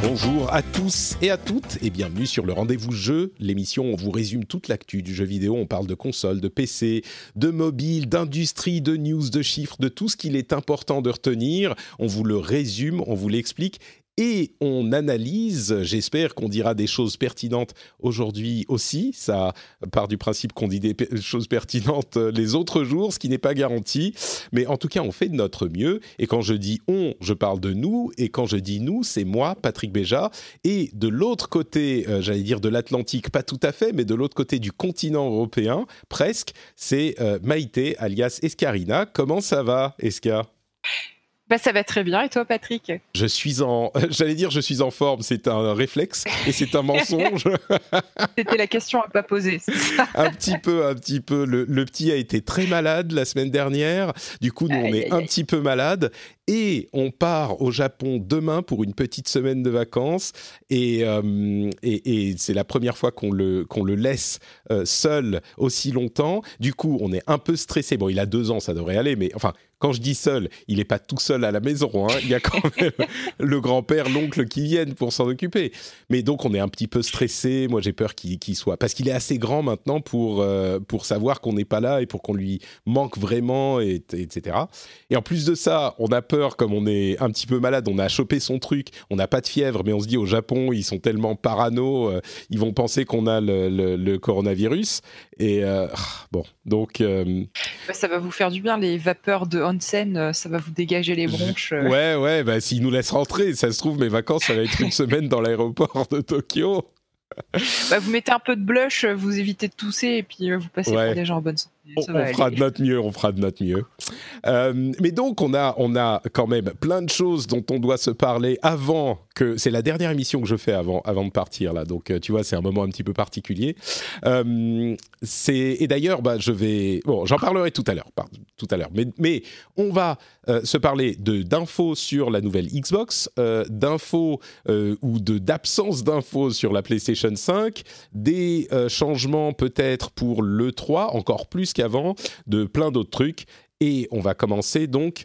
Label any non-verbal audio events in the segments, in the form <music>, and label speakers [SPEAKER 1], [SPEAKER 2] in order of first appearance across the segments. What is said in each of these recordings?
[SPEAKER 1] Bonjour à tous et à toutes et bienvenue sur le rendez-vous jeu, l'émission où on vous résume toute l'actu du jeu vidéo, on parle de consoles, de PC, de mobile, d'industrie, de news, de chiffres, de tout ce qu'il est important de retenir, on vous le résume, on vous l'explique et on analyse. J'espère qu'on dira des choses pertinentes aujourd'hui aussi. Ça part du principe qu'on dit des choses pertinentes les autres jours, ce qui n'est pas garanti. Mais en tout cas, on fait de notre mieux. Et quand je dis on, je parle de nous. Et quand je dis nous, c'est moi, Patrick Béja. Et de l'autre côté, euh, j'allais dire de l'Atlantique, pas tout à fait, mais de l'autre côté du continent européen, presque, c'est euh, Maïté, alias Escarina. Comment ça va, Esca?
[SPEAKER 2] Bah, ça va très bien. Et toi, Patrick?
[SPEAKER 1] Je suis en. <laughs> J'allais dire, je suis en forme. C'est un réflexe et c'est un mensonge. <laughs>
[SPEAKER 2] C'était la question à pas poser. <laughs>
[SPEAKER 1] un petit peu, un petit peu. Le, le, petit a été très malade la semaine dernière. Du coup, nous, on est un petit peu malade. Et on part au Japon demain pour une petite semaine de vacances. Et, euh, et, et c'est la première fois qu'on le, qu'on le laisse euh, seul aussi longtemps. Du coup, on est un peu stressé. Bon, il a deux ans, ça devrait aller. Mais enfin, quand je dis seul, il n'est pas tout seul à la maison. Hein. Il y a quand même <laughs> le grand-père, l'oncle qui viennent pour s'en occuper. Mais donc, on est un petit peu stressé. Moi, j'ai peur qu'il soit... Parce qu'il est assez grand maintenant pour, euh, pour savoir qu'on n'est pas là et pour qu'on lui manque vraiment, et, etc. Et en plus de ça, on a peur, comme on est un petit peu malade, on a chopé son truc, on n'a pas de fièvre, mais on se dit au Japon, ils sont tellement parano, euh, ils vont penser qu'on a le, le, le, coronavirus. Et euh, bon, donc... Euh,
[SPEAKER 2] ça va vous faire du bien, les vapeurs de onsen, ça va vous dégager les bronches.
[SPEAKER 1] Ouais, ouais, bah, s'ils nous laissent rentrer, ça se trouve, mes vacances, ça va être une semaine dans l'aéroport de Tokyo.
[SPEAKER 2] Bah, vous mettez un peu de blush, vous évitez de tousser et puis vous passez ouais. pour des gens en bonne santé.
[SPEAKER 1] On, on fera de notre mieux, on fera de notre mieux. Euh, mais donc, on a, on a quand même plein de choses dont on doit se parler avant C'est la dernière émission que je fais avant, avant de partir, là. Donc, tu vois, c'est un moment un petit peu particulier. Euh, et d'ailleurs, bah, je vais. Bon, j'en parlerai tout à l'heure. Tout à l'heure. Mais, on va euh, se parler d'infos sur la nouvelle Xbox, euh, d'infos euh, ou d'absence d'infos sur la PlayStation 5, des changements peut-être pour l'E3, encore plus qu'avant, de plein d'autres trucs. Et on va commencer donc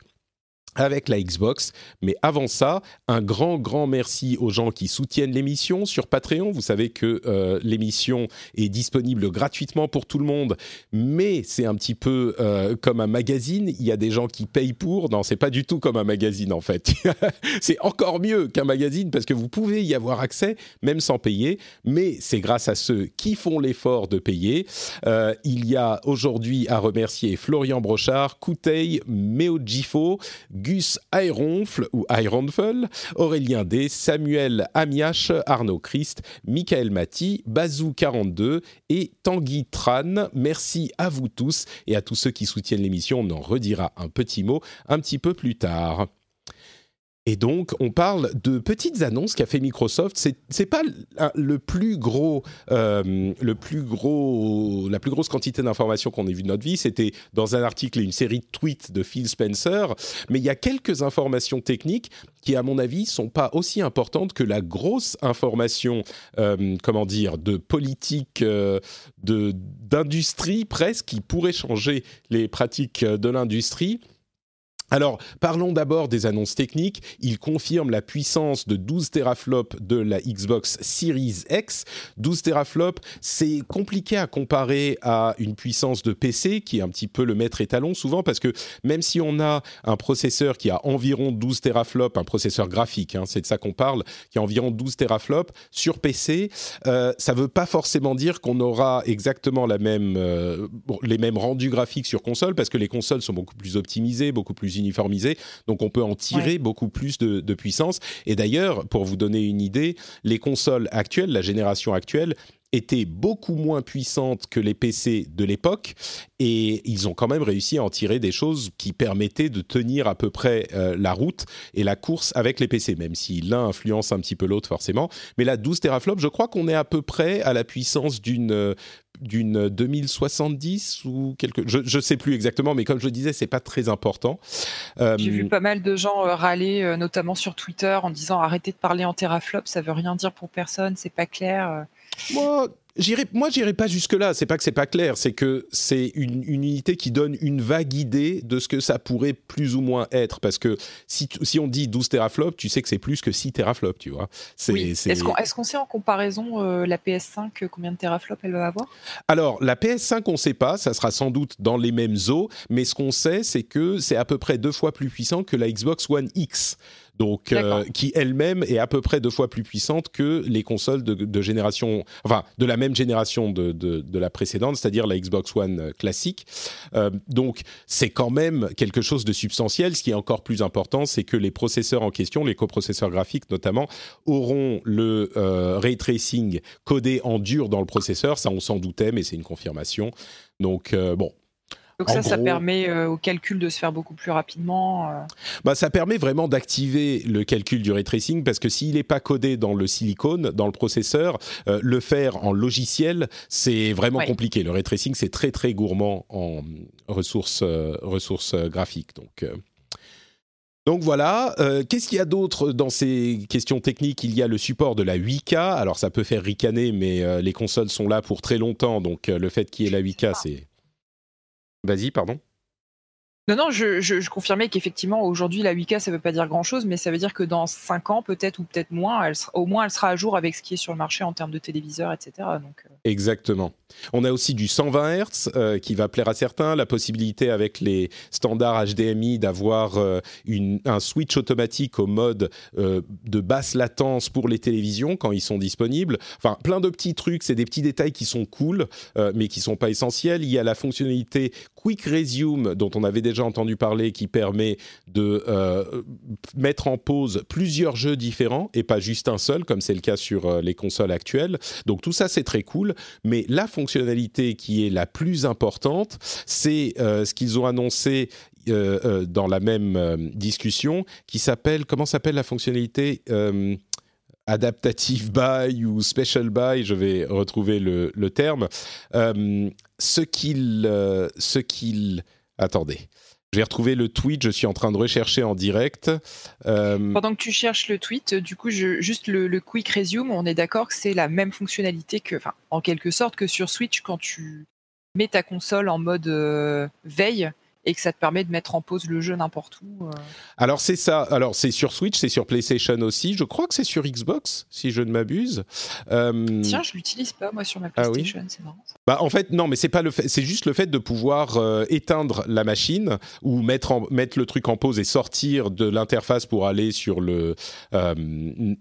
[SPEAKER 1] avec la Xbox. Mais avant ça, un grand, grand merci aux gens qui soutiennent l'émission sur Patreon. Vous savez que euh, l'émission est disponible gratuitement pour tout le monde, mais c'est un petit peu euh, comme un magazine. Il y a des gens qui payent pour. Non, c'est pas du tout comme un magazine en fait. <laughs> c'est encore mieux qu'un magazine parce que vous pouvez y avoir accès même sans payer, mais c'est grâce à ceux qui font l'effort de payer. Euh, il y a aujourd'hui à remercier Florian Brochard, Kouteil, Meojifo, Gus Ayronfle ou Ayronfel, Aurélien D, Samuel Amiache, Arnaud Christ, Michael Mati, Bazou42 et Tanguy Tran. Merci à vous tous et à tous ceux qui soutiennent l'émission. On en redira un petit mot un petit peu plus tard. Et donc, on parle de petites annonces qu'a fait Microsoft. C'est c'est pas le plus gros, euh, le plus gros, la plus grosse quantité d'informations qu'on ait vu de notre vie. C'était dans un article et une série de tweets de Phil Spencer. Mais il y a quelques informations techniques qui, à mon avis, sont pas aussi importantes que la grosse information, euh, comment dire, de politique, euh, d'industrie presque, qui pourrait changer les pratiques de l'industrie. Alors, parlons d'abord des annonces techniques. Il confirme la puissance de 12 teraflops de la Xbox Series X. 12 teraflops, c'est compliqué à comparer à une puissance de PC qui est un petit peu le maître étalon souvent parce que même si on a un processeur qui a environ 12 teraflops, un processeur graphique, hein, c'est de ça qu'on parle, qui a environ 12 teraflops sur PC, euh, ça ne veut pas forcément dire qu'on aura exactement la même, euh, les mêmes rendus graphiques sur console parce que les consoles sont beaucoup plus optimisées, beaucoup plus uniformisé, donc on peut en tirer ouais. beaucoup plus de, de, puissance. Et d'ailleurs, pour vous donner une idée, les consoles actuelles, la génération actuelle, était beaucoup moins puissante que les PC de l'époque et ils ont quand même réussi à en tirer des choses qui permettaient de tenir à peu près euh, la route et la course avec les PC, même si l'un influence un petit peu l'autre forcément. Mais là, 12 teraflops, je crois qu'on est à peu près à la puissance d'une euh, d'une 2070 ou quelque je je sais plus exactement mais comme je disais c'est pas très important.
[SPEAKER 2] Euh, j'ai vu pas mal de gens râler notamment sur Twitter en disant arrêtez de parler en teraflops ça veut rien dire pour personne c'est pas clair
[SPEAKER 1] moi J'irai, moi, j'irai pas jusque là. C'est pas que c'est pas clair, c'est que c'est une, unité qui donne une vague idée de ce que ça pourrait plus ou moins être. Parce que si, si on dit 12 teraflops, tu sais que c'est plus que 6 teraflops, tu vois.
[SPEAKER 2] C'est, Est-ce, qu'on, est-ce qu'on sait en comparaison euh, la PS5 euh, combien de teraflops elle va avoir?
[SPEAKER 1] Alors la PS5, on sait pas. Ça sera sans doute dans les mêmes eaux. Mais ce qu'on sait, c'est que c'est à peu près deux fois plus puissant que la Xbox One X donc euh, qui elle-même est à peu près deux fois plus puissante que les consoles de, génération, enfin de la même génération de, de, la précédente, c'est-à-dire la Xbox One euh, classique. Euh, donc c'est quand même quelque chose de substantiel. Ce qui est encore plus important, c'est que les processeurs en question, les coprocesseurs graphiques notamment, auront le ray tracing codé en dur dans le processeur. Ça, on s'en doutait, mais c'est une confirmation. Donc bon,
[SPEAKER 2] donc ça, ça permet euh, au calcul de se faire beaucoup plus rapidement. Euh.
[SPEAKER 1] Bah, ça permet vraiment d'activer le calcul du ray tracing parce que s'il n'est pas codé dans le silicone, dans le processeur, euh, le faire en logiciel, c'est vraiment compliqué. Le ray tracing, c'est très très gourmand en ressources, ressources graphiques. Donc donc voilà, qu'est-ce qu'il y a d'autre dans ces questions techniques? Il y a le support de la 8K. Alors ça peut faire ricaner, mais les consoles sont là pour très longtemps, donc le fait qu'il y ait la 8K, c'est Vas-y, pardon.
[SPEAKER 2] Non, non, je, confirmais qu'effectivement, aujourd'hui, la 8K, ça ne veut pas dire grand-chose, mais ça veut dire que dans 5 ans, peut-être, ou peut-être moins, au moins, elle sera à jour avec ce qui est sur le marché en termes de téléviseurs, etc.
[SPEAKER 1] Euh. Exactement. On a aussi du 120 Hz euh, qui va plaire à certains, la possibilité avec les standards HDMI d'avoir euh, un switch automatique au mode de basse latence pour les télévisions quand ils sont disponibles. Enfin, plein de petits trucs, c'est des petits détails qui sont cool, mais qui sont pas essentiels. Il y a la fonctionnalité Quick Resume dont on avait déjà déjà entendu parler qui permet de euh, mettre en pause plusieurs jeux différents et pas juste un seul, comme c'est le cas sur euh, les consoles actuelles. Donc tout ça, c'est très cool. Mais la fonctionnalité qui est la plus importante, c'est euh, ce qu'ils ont annoncé dans la même discussion, qui s'appelle, comment s'appelle la fonctionnalité adaptative buy ou special buy, je vais retrouver le, terme. ce qu'il, ce qu'il, attendez, j'ai retrouvé le tweet, je suis en train de rechercher en direct.
[SPEAKER 2] Euh, Pendant que tu cherches le tweet, du coup, juste le, quick resume, on est d'accord que c'est la même fonctionnalité que, en quelque sorte que sur Switch quand tu mets ta console en mode euh, veille et que ça te permet de mettre en pause le jeu n'importe où. Euh.
[SPEAKER 1] Alors c'est ça. Alors c'est sur Switch, c'est sur PlayStation aussi. Je crois que c'est sur Xbox, si je ne m'abuse.
[SPEAKER 2] Euh... Tiens, je l'utilise pas moi sur ma ah PlayStation, c'est marrant.
[SPEAKER 1] Bah en fait non, mais c'est pas le fait. C'est juste le fait de pouvoir euh, éteindre la machine ou mettre en, mettre le truc en pause et sortir de l'interface pour aller sur le euh,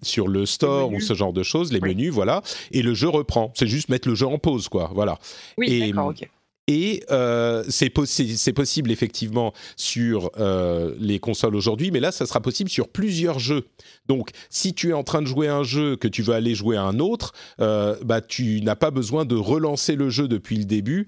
[SPEAKER 1] sur le store ou ce genre de choses, les menus, voilà. Et le jeu reprend. C'est juste mettre le jeu en pause, quoi. Voilà.
[SPEAKER 2] Oui, d'accord, ok.
[SPEAKER 1] Et euh, c'est possible effectivement sur euh, les consoles aujourd'hui, mais là, ça sera possible sur plusieurs jeux. Donc, si tu es en train de jouer un jeu que tu veux aller jouer à un autre, euh, bah, tu n'as pas besoin de relancer le jeu depuis le début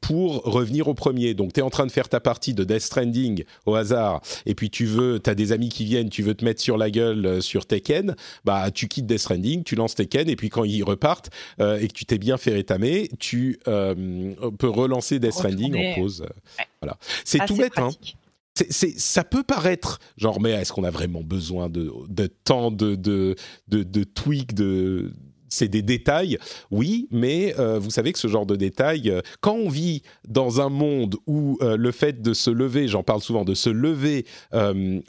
[SPEAKER 1] pour revenir au premier. Donc, tu es en train de faire ta partie de Death Stranding au hasard, et puis tu veux, tu as des amis qui viennent, tu veux te mettre sur la gueule sur Tekken, bah, tu quittes Death Stranding, tu lances Tekken, et puis quand ils repartent et que tu t'es bien fait rétamer, tu peux relancer Death Stranding en pause. Voilà. C'est tout bête, hein. Ça peut paraître genre, mais est-ce qu'on a vraiment besoin de, de tant de, de, de, de tweaks, de, c'est des détails, oui, mais euh, vous savez que ce genre de détails, euh, quand on vit dans un monde où euh, le fait de se lever, j'en parle souvent, de se lever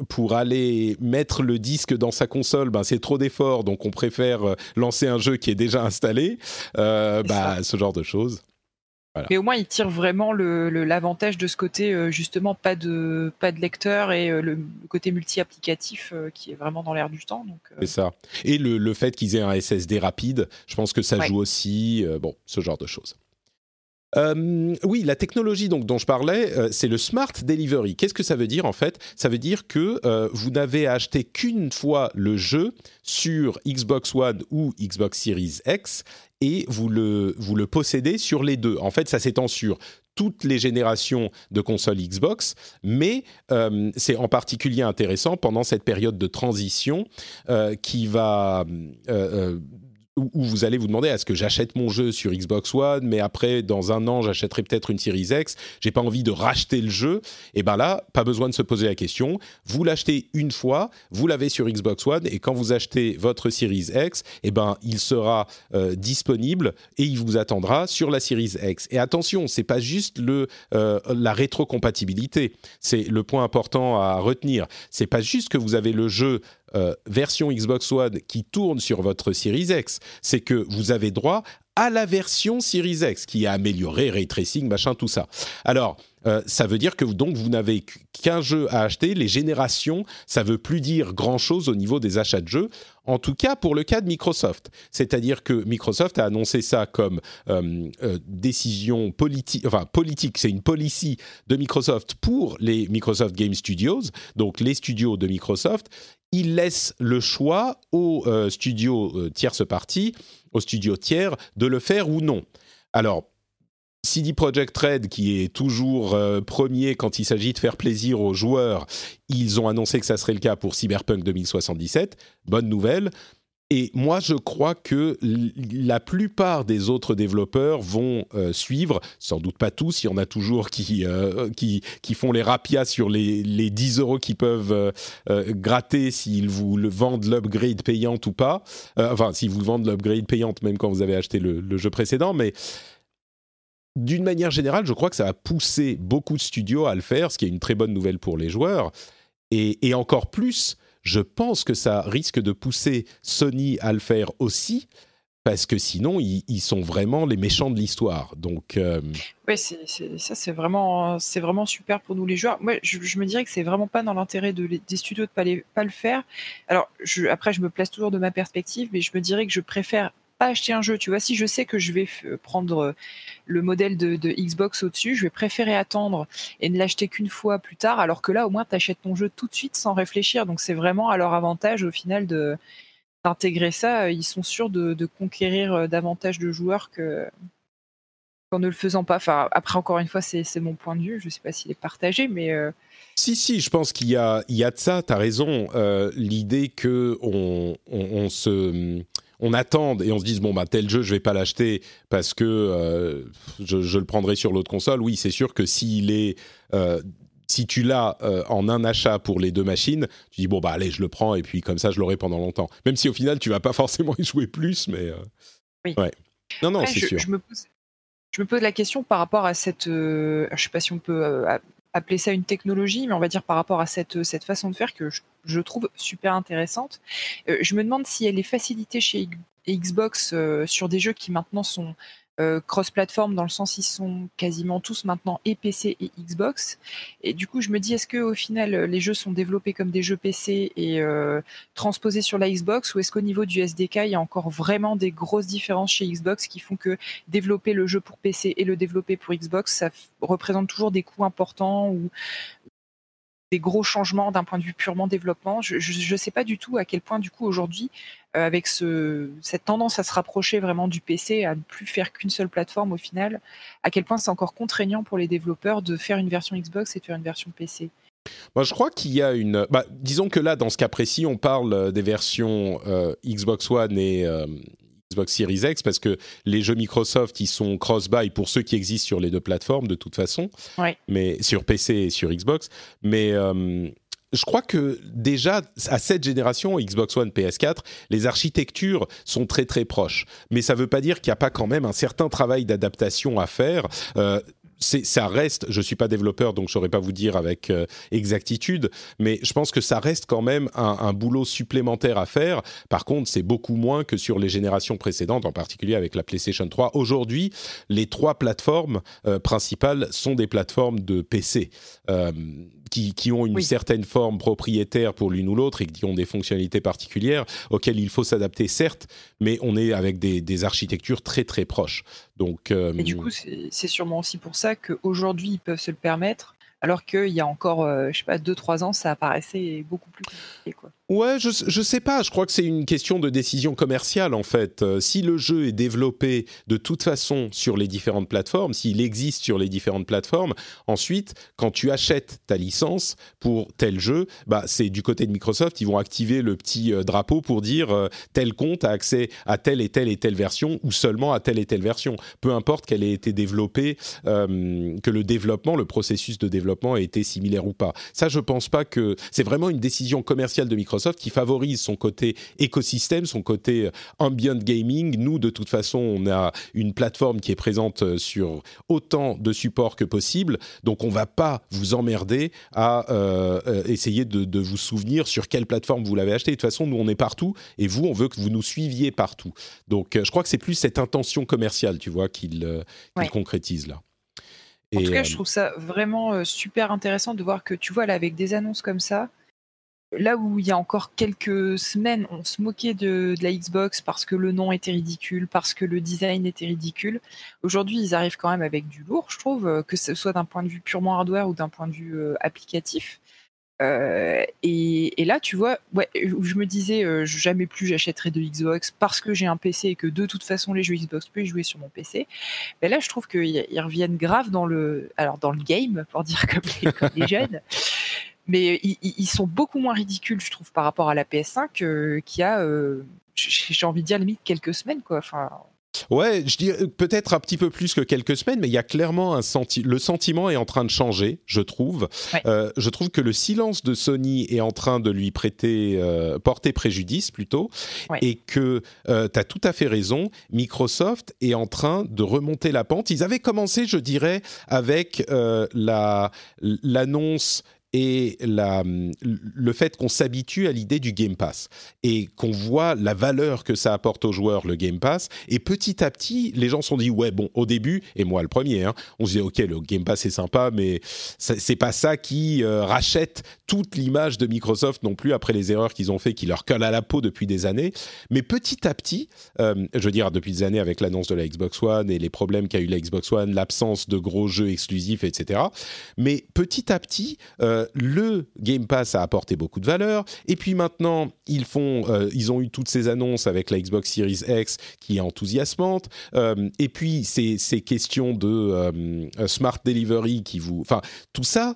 [SPEAKER 1] pour aller mettre le disque dans sa console, ben c'est trop d'efforts, donc on préfère lancer un jeu qui est déjà installé, bah, ce genre de choses.
[SPEAKER 2] Mais au moins, il tire vraiment l'avantage de ce côté, euh, justement, pas de, pas de lecteur et euh, le, côté multi-applicatif euh, qui est vraiment dans l'air du temps.
[SPEAKER 1] C'est ça. Et le, fait qu'ils aient un SSD rapide, je pense que ça joue aussi, bon, ce genre de choses. Euh, oui, la technologie donc dont je parlais, euh, c'est le smart delivery. Qu'est-ce que ça veut dire en fait? Ça veut dire que euh, vous n'avez à acheter qu'une fois le jeu sur Xbox One ou Xbox Series X et vous le vous le possédez sur les deux. En fait, ça s'étend sur toutes les générations de consoles Xbox, mais c'est en particulier intéressant pendant cette période de transition qui va où, vous allez vous demander est-ce que j'achète mon jeu sur Xbox One, mais après dans un an j'achèterai peut-être une Series X, j'ai pas envie de racheter le jeu. Et ben là, pas besoin de se poser la question. Vous l'achetez une fois, vous l'avez sur Xbox One, et quand vous achetez votre Series X, et ben il sera euh, disponible et il vous attendra sur la Series X. Et attention, c'est pas juste le euh, la rétrocompatibilité, c'est le point important à retenir. C'est pas juste que vous avez le jeu euh, version Xbox One qui tourne sur votre Series X, c'est que vous avez droit à la version Series X qui est améliorée, ray tracing, machin, tout ça. Alors, euh, ça veut dire que donc vous n'avez qu'un jeu à acheter. Les générations, ça veut plus dire grand chose au niveau des achats de jeux. En tout cas, pour le cas de Microsoft, c'est-à-dire que Microsoft a annoncé ça comme euh, décision politique, enfin politique, c'est une policy de Microsoft pour les Microsoft Game Studios, donc les studios de Microsoft il laisse le choix aux euh, studios euh, aux studios tiers, de le faire ou non. Alors, CD Projekt Red, qui est toujours euh, premier quand il s'agit de faire plaisir aux joueurs, ils ont annoncé que ça serait le cas pour Cyberpunk 2077. Bonne nouvelle. Et moi, je crois que la plupart des autres développeurs vont euh, suivre, sans doute pas tous, il y en a toujours qui, euh, qui, qui, font les rapias sur les, les 10 euros qu'ils peuvent gratter s'ils vous vendent l'upgrade payante ou pas. enfin, s'ils vous vendent l'upgrade payante même quand vous avez acheté le, le jeu précédent. Mais d'une manière générale, je crois que ça a poussé beaucoup de studios à le faire, ce qui est une très bonne nouvelle pour les joueurs. Et, encore plus je pense que ça risque de pousser Sony à le faire aussi, parce que sinon, ils, sont vraiment les méchants de l'histoire. Donc,
[SPEAKER 2] euh, oui, ça, c'est vraiment, c'est vraiment super pour nous les joueurs. Moi, je, me dirais que c'est vraiment pas dans l'intérêt de, des studios de pas, pas le faire. Alors, après, je me place toujours de ma perspective, mais je me dirais que je préfère acheter un jeu. Tu vois, si je sais que je vais prendre euh, le modèle de, Xbox au-dessus, je vais préférer attendre et ne l'acheter qu'une fois plus tard, alors que là, au moins, tu achètes ton jeu tout de suite sans réfléchir. Donc, c'est vraiment à leur avantage au final d'intégrer ça. Ils sont sûrs de, conquérir euh, davantage de joueurs que qu'en ne le faisant pas. Enfin, après, encore une fois, c'est mon point de vue. Je ne sais pas s'il est partagé, mais. Euh,
[SPEAKER 1] si, si, je pense qu'il y a, de ça, tu as raison. L'idée que on, on se on attende et on se dise bon bah tel jeu je vais pas l'acheter parce que euh, je, le prendrai sur l'autre console. Oui, c'est sûr que s'il est euh, si tu l'as euh, en un achat pour les deux machines, tu dis bon bah allez je le prends et puis comme ça je l'aurai pendant longtemps. Même si au final tu vas pas forcément y jouer plus, mais
[SPEAKER 2] oui. ouais. Non non c'est sûr. Je me, pose, je me pose la question par rapport à cette, je sais pas si on peut appeler ça une technologie, mais on va dire par rapport à cette, façon de faire que je, trouve super intéressante. Euh, je me demande si elle est facilitée chez Xbox euh, sur des jeux qui maintenant sont cross-platform dans le sens ils sont quasiment tous maintenant et PC et Xbox. Et du coup, je me dis est-ce que au final les jeux sont développés comme des jeux PC et euh, transposés sur la Xbox ou est-ce qu'au niveau du SDK il y a encore vraiment des grosses différences chez Xbox qui font que développer le jeu pour PC et le développer pour Xbox ça représente toujours des coûts importants ou des gros changements d'un point de vue purement développement. Je ne sais pas du tout à quel point, du coup, aujourd'hui, euh, avec ce, cette tendance à se rapprocher vraiment du PC, à ne plus faire qu'une seule plateforme au final, à quel point c'est encore contraignant pour les développeurs de faire une version Xbox et de faire une version PC.
[SPEAKER 1] Moi, je crois qu'il y a une. Bah, disons que là, dans ce cas précis, on parle euh, des versions euh, Xbox One et Xbox Series X parce que les jeux Microsoft ils sont cross-buy pour ceux qui existent sur les deux plateformes de toute façon, mais sur PC et sur Xbox. Mais euh, je crois que déjà à cette génération Xbox One, PS4, les architectures sont très très proches. Mais ça ne veut pas dire qu'il n'y a pas quand même un certain travail d'adaptation à faire. Euh, ça reste, je suis pas développeur donc je saurais pas vous dire avec euh, exactitude, mais je pense que ça reste quand même un, boulot supplémentaire à faire. Par contre, c'est beaucoup moins que sur les générations précédentes, en particulier avec la PlayStation 3. Aujourd'hui, les trois plateformes euh, principales sont des plateformes de PC. Euh, qui, qui, ont une certaine forme propriétaire pour l'une ou l'autre et qui ont des fonctionnalités particulières auxquelles il faut s'adapter, certes, mais on est avec des, des architectures très très proches. Donc,
[SPEAKER 2] et du coup, c'est sûrement aussi pour ça qu'aujourd'hui, ils peuvent se le permettre alors qu'il y a encore, je je sais pas, 2-3 ans, ça apparaissait beaucoup plus compliqué. Quoi.
[SPEAKER 1] Ouais, je, je sais pas. Je crois que c'est une question de décision commerciale en fait. Euh, si le jeu est développé de toute façon sur les différentes plateformes, s'il existe sur les différentes plateformes, ensuite, quand tu achètes ta licence pour tel jeu, bah c'est du côté de Microsoft, ils vont activer le petit euh, drapeau pour dire euh, tel compte a accès à telle et telle et telle version ou seulement à telle et telle version. Peu importe qu'elle ait été développée, que le développement, le processus de développement ait été similaire ou pas. Ça, je pense pas que c'est vraiment une décision commerciale de Microsoft qui favorise son côté écosystème, son côté euh, ambient gaming. Nous, de toute façon, on a une plateforme qui est présente euh, sur autant de supports que possible, donc on va pas vous emmerder à euh, essayer de, vous souvenir sur quelle plateforme vous l'avez acheté. De toute façon, nous, on est partout, et vous, on veut que vous nous suiviez partout. Donc, je crois que c'est plus cette intention commerciale, tu vois, qu'il concrétise là.
[SPEAKER 2] En tout cas, je trouve ça vraiment super intéressant de voir que, tu vois, là, avec des annonces comme ça, là où il y a encore quelques semaines, on se moquait de, la Xbox parce que le nom était ridicule, parce que le design était ridicule. Aujourd'hui, ils arrivent quand même avec du lourd, je trouve, euh, que ce soit d'un point de vue purement hardware ou d'un point de vue euh, applicatif. Euh, et, là, tu vois, ouais, je me disais, jamais plus j'achèterai de Xbox parce que j'ai un PC et que de toute façon les jeux Xbox peuvent jouer sur mon PC. Mais là, je trouve qu'ils reviennent grave dans le, alors dans le game, pour dire <laughs> comme les, comme les jeunes mais ils, sont beaucoup moins ridicules, je trouve, par rapport à la PS5 euh, qui a, euh, j'ai envie de dire limite quelques semaines, quoi. Enfin,
[SPEAKER 1] Ouais, je dis peut-être un petit peu plus que quelques semaines, mais il y a clairement un senti le sentiment est en train de changer, je trouve. Euh, je trouve que le silence de Sony est en train de lui prêter, porter préjudice plutôt, et que tu as tout à fait raison. Microsoft est en train de remonter la pente. Ils avaient commencé, je dirais, avec la l'annonce et le fait qu'on s'habitue à l'idée du Game Pass et qu'on voit la valeur que ça apporte aux joueurs, le Game Pass. Et petit à petit, les gens se sont dit, ouais, bon, au début, et moi le premier, hein, on se disait, ok, le Game Pass est sympa, mais c'est pas ça qui euh, rachète toute l'image de Microsoft non plus après les erreurs qu'ils ont fait, qui leur collent à la peau depuis des années. Mais petit à petit, euh, je veux dire, depuis des années avec l'annonce de la Xbox One et les problèmes qu'a eu la Xbox One, l'absence de gros jeux exclusifs, etc. Mais petit à petit, euh, euh, le Game Pass a apporté beaucoup de valeur. Et puis maintenant, ils font, euh, ils ont eu toutes ces annonces avec la Xbox Series X qui est enthousiasmante. Euh, et puis ces, ces questions de smart delivery qui vous, enfin tout ça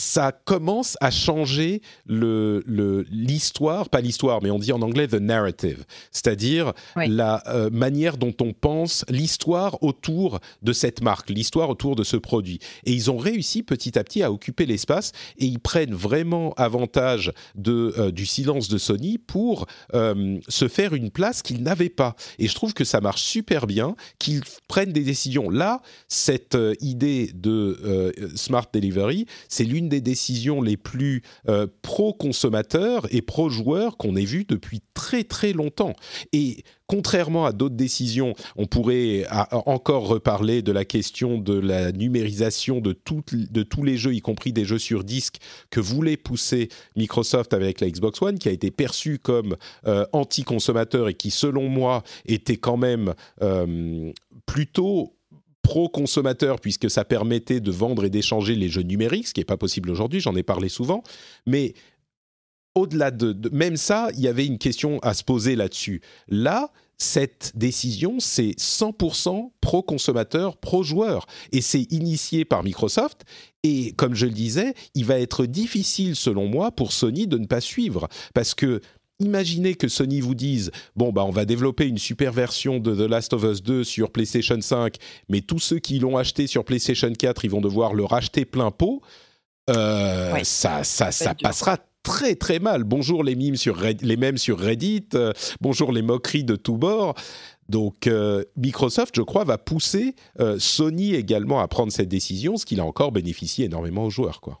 [SPEAKER 1] ça commence à changer le, l'histoire, pas l'histoire, mais on dit en anglais the narrative, c'est-à-dire la euh, manière dont on pense l'histoire autour de cette marque, l'histoire autour de ce produit. Et ils ont réussi petit à petit à occuper l'espace et ils prennent vraiment avantage de, euh, du silence de Sony pour euh, se faire une place qu'ils n'avaient pas. Et je trouve que ça marche super bien, qu'ils prennent des décisions. Là, cette idée de smart delivery, c'est lui des décisions les plus euh, pro-consommateurs et pro-joueurs qu'on ait vues depuis très très longtemps. Et contrairement à d'autres décisions, on pourrait encore reparler de la question de la numérisation de, de tous les jeux, y compris des jeux sur disque, que voulait pousser Microsoft avec la Xbox One, qui a été perçu comme euh, anti-consommateur et qui, selon moi, était quand même euh, plutôt pro-consommateur puisque ça permettait de vendre et d'échanger les jeux numériques, ce qui n'est pas possible aujourd'hui, j'en ai parlé souvent. Mais au-delà de, même ça, il y avait une question à se poser là-dessus. Là, cette décision, c'est 100% pro-consommateur, pro-joueur. Et c'est initié par Microsoft. Et comme je le disais, il va être difficile, selon moi, pour Sony de ne pas suivre. Parce que imaginez que Sony vous dise bon bah on va développer une super version de The Last of Us 2 sur PlayStation 5, mais tous ceux qui l'ont acheté sur PlayStation 4, ils vont devoir le racheter plein pot. Euh, ça, ça, ça passera très très mal. Bonjour les mimes sur les mêmes sur Reddit, euh, bonjour les moqueries de tous bords. Donc euh, Microsoft, je crois, va pousser Sony également à prendre cette décision, ce qu'il a encore bénéficié énormément aux joueurs, quoi.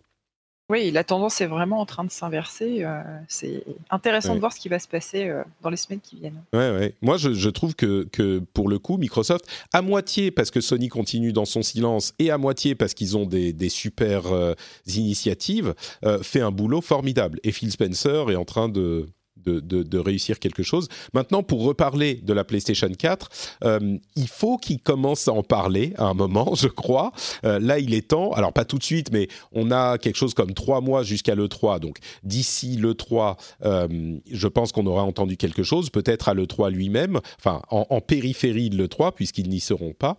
[SPEAKER 2] Oui, la tendance est vraiment en train de s'inverser. Euh, c'est intéressant
[SPEAKER 1] Ouais.
[SPEAKER 2] de voir ce qui va se passer euh, dans les semaines qui viennent.
[SPEAKER 1] Ouais, ouais. Moi, je, je trouve que, que pour le coup, Microsoft, à moitié parce que Sony continue dans son silence et à moitié parce qu'ils ont des, des super euh, initiatives, fait un boulot formidable. Et Phil Spencer est en train de, de, réussir quelque chose. Maintenant, pour reparler de la PlayStation 4, euh, il faut qu'il commence à en parler à un moment, <laughs> je crois. Euh, là, il est temps. Alors, pas tout de suite, mais on a quelque chose comme trois mois jusqu'à l'E3. Donc, d'ici l'E3, euh, je pense qu'on aura entendu quelque chose, peut-être à l'E3 lui-même, enfin, en, en périphérie de l'E3, puisqu'ils n'y seront pas.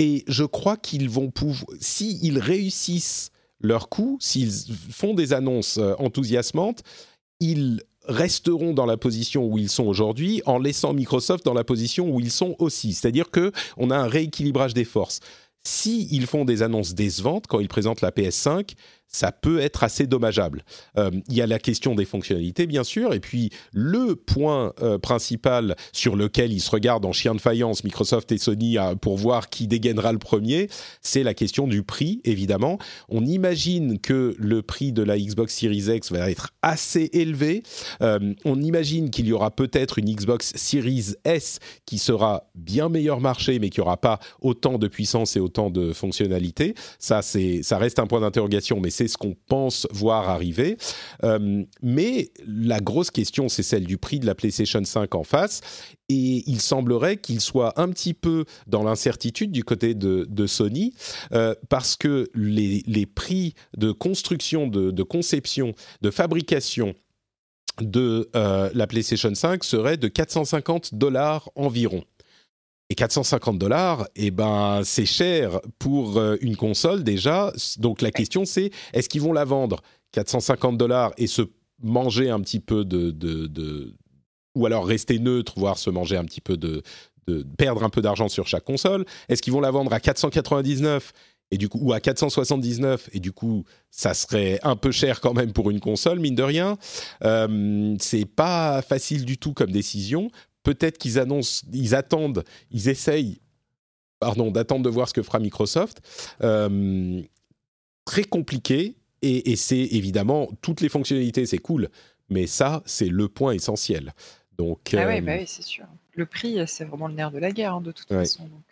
[SPEAKER 1] Et je crois qu'ils vont pouvoir, s'ils réussissent leur coup, s'ils font des annonces enthousiasmantes, ils resteront dans la position où ils sont aujourd'hui en laissant Microsoft dans la position où ils sont aussi. C'est-à-dire que on a un rééquilibrage des forces. Si ils font des annonces décevantes quand ils présentent la PS5, ça peut être assez dommageable. Euh, Il y a la question des fonctionnalités, bien sûr, et puis le point euh, principal sur lequel ils se regardent en chien de faïence, Microsoft et Sony, pour voir qui dégainera le premier, c'est la question du prix, évidemment. On imagine que le prix de la Xbox Series X va être assez élevé. Euh, on imagine qu'il y aura peut-être une Xbox Series S qui sera bien meilleur marché, mais qui n'aura pas autant de puissance et autant de fonctionnalités. Ça, ça reste un point d'interrogation, mais c'est ce qu'on pense voir arriver. Euh, mais la grosse question, c'est celle du prix de la PlayStation 5 en face. Et il semblerait qu'il soit un petit peu dans l'incertitude du côté de, Sony, euh, parce que les, prix de construction, de, de conception, de fabrication de euh, la PlayStation 5 seraient de 450 dollars environ. Et 450 dollars, eh ben, c'est cher pour euh, une console déjà. Donc la question c'est, est-ce qu'ils vont la vendre 450 dollars et se manger un petit peu de, de, ou alors rester neutre, voire se manger un petit peu de, de perdre un peu d'argent sur chaque console? Est-ce qu'ils vont la vendre à 499 et du coup ou à 479 et du coup ça serait un peu cher quand même pour une console mine de rien? Euh, c'est pas facile du tout comme décision. Peut-être qu'ils annoncent, ils attendent, ils essayent, pardon, d'attendre de voir ce que fera Microsoft. Euh, très compliqué et, et c'est évidemment toutes les fonctionnalités, c'est cool, mais ça c'est le point essentiel. Donc,
[SPEAKER 2] Ah oui,
[SPEAKER 1] euh,
[SPEAKER 2] bah oui, c'est sûr. Le prix, c'est vraiment le nerf de la guerre, hein, de toute
[SPEAKER 1] Ouais.
[SPEAKER 2] façon. donc.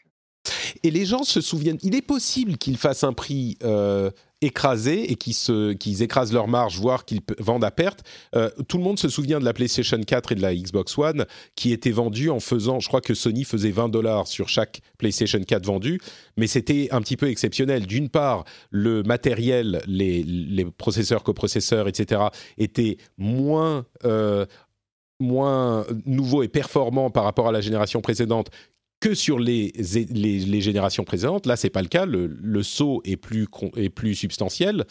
[SPEAKER 1] Et les gens se souviennent. Il est possible qu'ils fassent un prix euh, écrasé et qu'ils se- qu'ils écrasent leur marge, voire qu'ils vendent à perte. Euh, tout le monde se souvient de la PlayStation 4 et de la Xbox One qui étaient vendues en faisant. Je crois que Sony faisait 20 dollars sur chaque PlayStation 4 vendue, mais c'était un petit peu exceptionnel. D'une part, le matériel, les, les processeurs, coprocesseurs, etc., étaient moins. euh, moins nouveaux et performants par rapport à la génération précédente que sur les, les, générations précédentes. Là, c'est pas le cas. Le, saut est plus, est plus substantiel.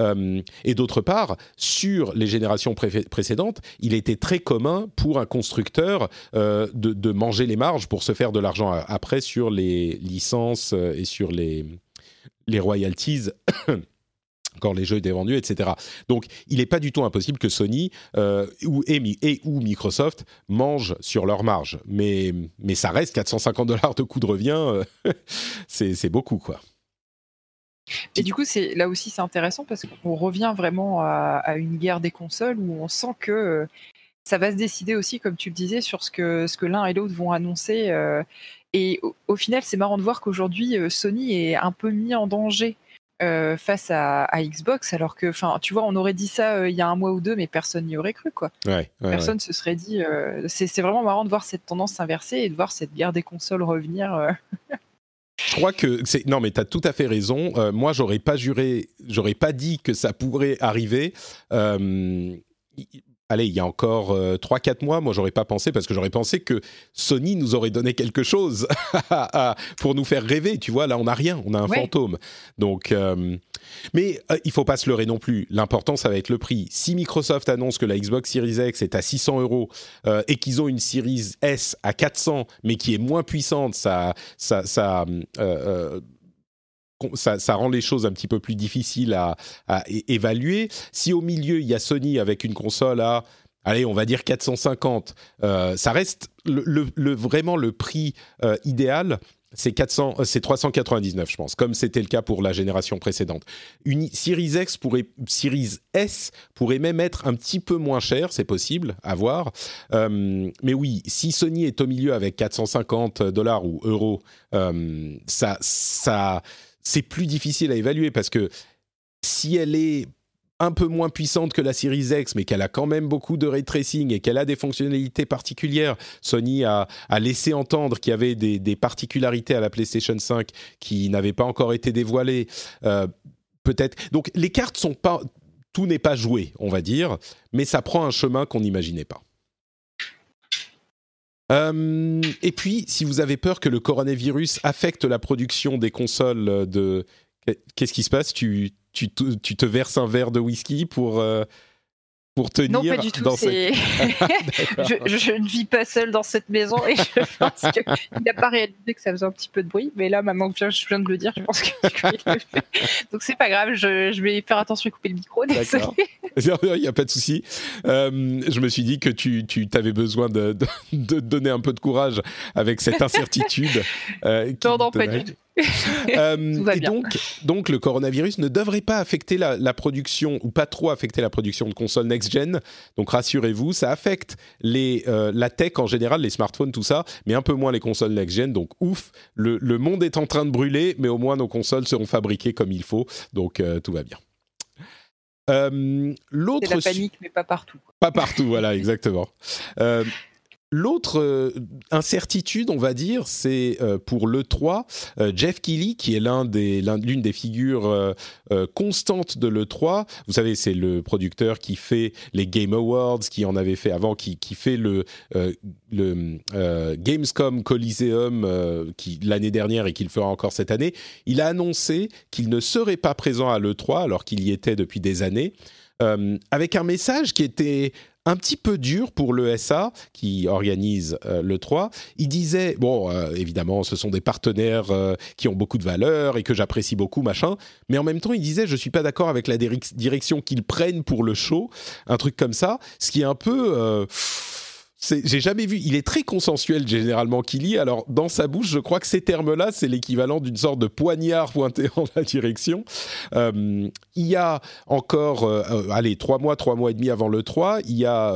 [SPEAKER 1] Euh, et d'autre part, sur les générations pré- précédentes, il était très commun pour un constructeur euh, de, de manger les marges pour se faire de l'argent après sur les licences euh, et sur les, les royalties. Quand les jeux étaient vendus, etc. Donc, il n'est pas du tout impossible que Sony euh, ou, et, Microsoft mangent sur leur marge. Mais, mais ça reste 450 dollars de coût de revient, euh, <laughs> c'est beaucoup, quoi.
[SPEAKER 2] Et du coup, c'est là aussi c'est intéressant parce qu'on revient vraiment à, une guerre des consoles où on sent que euh, ça va se décider aussi, comme tu le disais, sur ce que, l'un et l'autre vont annoncer. et au, final, c'est marrant de voir qu'aujourd'hui, Sony est un peu mis en danger euh, face à, à Xbox, alors que, enfin, tu vois, on aurait dit ça euh, il y a un mois ou deux, mais personne n'y aurait cru, quoi.
[SPEAKER 1] Ouais, ouais, ouais.
[SPEAKER 2] Personne se serait dit. euh, c'est vraiment marrant de voir cette tendance s'inverser et de voir cette guerre des consoles revenir.
[SPEAKER 1] Je crois que c'est non, mais tu as tout à fait raison. Moi, j'aurais pas juré, j'aurais pas dit que ça pourrait arriver. Allez, il y a encore euh, 3-4 mois, moi, j'aurais pas pensé parce que j'aurais pensé que Sony nous aurait donné quelque chose <laughs> pour nous faire rêver. Tu vois, là, on n'a rien, on a un
[SPEAKER 2] Ouais.
[SPEAKER 1] fantôme. Donc, euh, mais euh, il faut pas se leurrer non plus. L'important, ça va être le prix. Si Microsoft annonce que la Xbox Series X est à 600 euros euh, et qu'ils ont une Series S à 400, mais qui est moins puissante, ça, ça, ça, euh, ça, rend les choses un petit peu plus difficiles à, évaluer. Si au milieu, il y a Sony avec une console à, allez, on va dire 450, euh, ça reste le, vraiment le prix euh, idéal. c'est 400, euh, 399, je pense, comme c'était le cas pour la génération précédente. Une Series X pourrait, Series S pourrait même être un petit peu moins cher, c'est possible, à voir. Mais oui, si Sony est au milieu avec 450 dollars ou euros, ça, ça, c'est plus difficile à évaluer parce que si elle est un peu moins puissante que la Series X, mais qu'elle a quand même beaucoup de ray tracing et qu'elle a des fonctionnalités particulières. Sony a, laissé entendre qu'il y avait des, particularités à la PlayStation 5 qui n'avaient pas encore été dévoilées. Euh, peut-être. Donc les cartes sont pas, tout n'est pas joué, on va dire, mais ça prend un chemin qu'on n'imaginait pas. Euh, et puis, si vous avez peur que le coronavirus affecte la production des consoles de... Qu'est-ce qui se passe? Tu, te verses un verre de whisky pour, euh, pour tenir
[SPEAKER 2] non, pas du tout. <laughs> je, ne vis pas seule dans cette maison et je pense qu'il n'a pas réalisé que ça faisait un petit peu de bruit. Mais là, maintenant que je viens de le dire, je pense que Donc c'est pas grave, je, vais faire attention et couper le micro.
[SPEAKER 1] Il n'y a pas de souci. Euh, je me suis dit que tu, tu avais besoin de, de, donner un peu de courage avec cette incertitude.
[SPEAKER 2] Euh, non, non, pas du tout. <laughs>
[SPEAKER 1] Euh, et donc, donc, le coronavirus ne devrait pas affecter la, production, ou pas trop affecter la production de consoles next-gen. Donc rassurez-vous, ça affecte les, euh, la tech en général, les smartphones, tout ça, mais un peu moins les consoles next-gen. Donc ouf, le, monde est en train de brûler, mais au moins nos consoles seront fabriquées comme il faut. Donc euh, tout va bien.
[SPEAKER 2] L'autre. C'est la panique, mais pas partout.
[SPEAKER 1] Pas partout, voilà, <laughs> exactement. L'autre euh, incertitude, on va dire, c'est euh, pour l'E3, euh, Jeff Keighley, qui est l'un des, l'une des figures constantes de l'E3. Vous savez, c'est le producteur qui fait les Game Awards, qui en avait fait avant, qui, qui fait le, le Gamescom Coliseum qui, l'année dernière et qu'il fera encore cette année. Il a annoncé qu'il ne serait pas présent à l'E3 alors qu'il y était depuis des années. avec un message qui était un petit peu dur pour l'ESA qui organise euh, le 3. Il disait, bon, euh, évidemment, ce sont des partenaires euh, qui ont beaucoup de valeur et que j'apprécie beaucoup, machin, mais en même temps, il disait, je suis pas d'accord avec la direction qu'ils prennent pour le show, un truc comme ça, ce qui est un peu j'ai jamais vu. Il est très consensuel généralement Kili. Alors dans sa bouche, je crois que ces termes-là, c'est l'équivalent d'une sorte de poignard pointé <laughs> en la direction. Euh, il y a encore, euh, euh, allez, trois mois, trois mois et demi avant le 3, il y a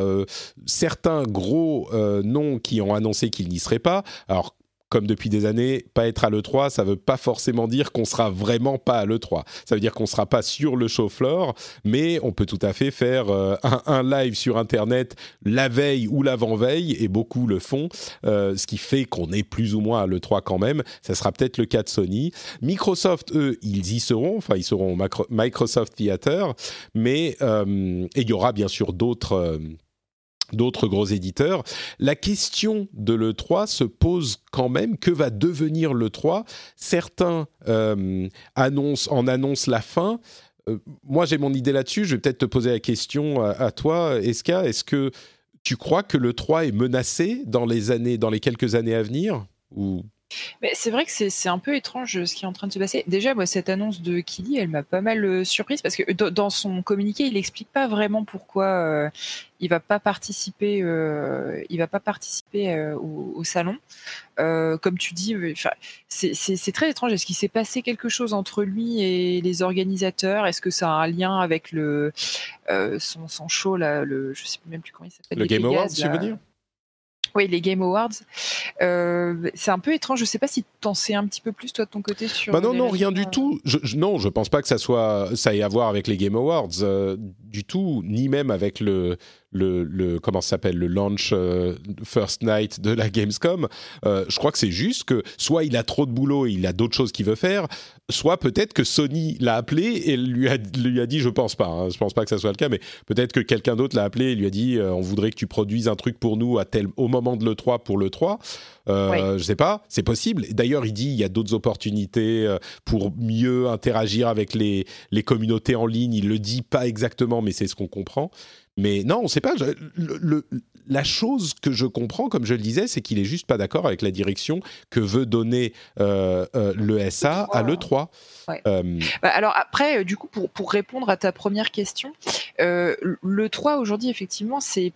[SPEAKER 1] certains gros noms qui ont annoncé qu'ils n'y seraient pas. Alors comme depuis des années, pas être à l'E3, ça ne veut pas forcément dire qu'on sera vraiment pas à l'E3. Ça veut dire qu'on sera pas sur le show floor, mais on peut tout à fait faire euh, un, live sur Internet la veille ou l'avant-veille, et beaucoup le font, euh, ce qui fait qu'on est plus ou moins à l'E3 quand même. Ça sera peut-être le cas de Sony. Microsoft, eux, ils y seront, enfin ils seront au Microsoft Theater, mais euh, il y aura bien sûr d'autres d'autres gros éditeurs. La question de l'E3 se pose quand même, que va devenir l'E3 Certains euh, annoncent, en annoncent la fin. Euh, moi, j'ai mon idée là-dessus. Je vais peut-être te poser la question à, toi, Eska. Est-ce que tu crois que l'E3 est menacé dans les, années, dans les quelques années à venir? Ou
[SPEAKER 2] c'est vrai que c'est un peu étrange ce qui est en train de se passer. Déjà, moi, cette annonce de Kili, elle m'a pas mal euh, surprise parce que dans son communiqué, il n'explique pas vraiment pourquoi euh, il va pas participer. Euh, il va pas participer au, salon. comme tu dis, c'est très étrange. Est-ce qu'il s'est passé quelque chose entre lui et les organisateurs? Est-ce que ça a un lien avec le son, son, show là, le, je sais même plus comment il s'appelle.
[SPEAKER 1] Le Game Awards, tu veux dire?
[SPEAKER 2] Oui, les Game Awards. Euh, c'est un peu étrange. Je ne sais pas si tu en sais un petit peu plus toi de ton côté sur.
[SPEAKER 1] Bah non, non, rien du tout. Je, non, je pense pas que ça soit ça ait à voir avec les Game Awards euh, du tout, ni même avec le le, le comment s'appelle le launch euh, first night de la Gamescom. Euh, je crois que c'est juste que soit il a trop de boulot et il a d'autres choses qu'il veut faire, soit peut-être que Sony l'a appelé et lui a, lui a dit, je pense pas, hein, je pense pas que ça soit le cas, mais peut-être que quelqu'un d'autre l'a appelé et lui a dit, euh, on voudrait que tu produises un truc pour nous à tel, au moment de le 3 pour le 3. Euh, Je sais pas, c'est possible. D'ailleurs, il dit il y a d'autres opportunités pour mieux interagir avec les, les communautés en ligne. Il le dit pas exactement, mais c'est ce qu'on comprend. Mais non, on ne sait pas. la chose que je comprends, comme je le disais, c'est qu'il est juste pas d'accord avec la direction que veut donner euh, euh, le SA à l'E3.
[SPEAKER 2] Euh, bah, alors après, du coup, pour, pour, répondre à ta première question, l'E3 aujourd'hui, effectivement, c'est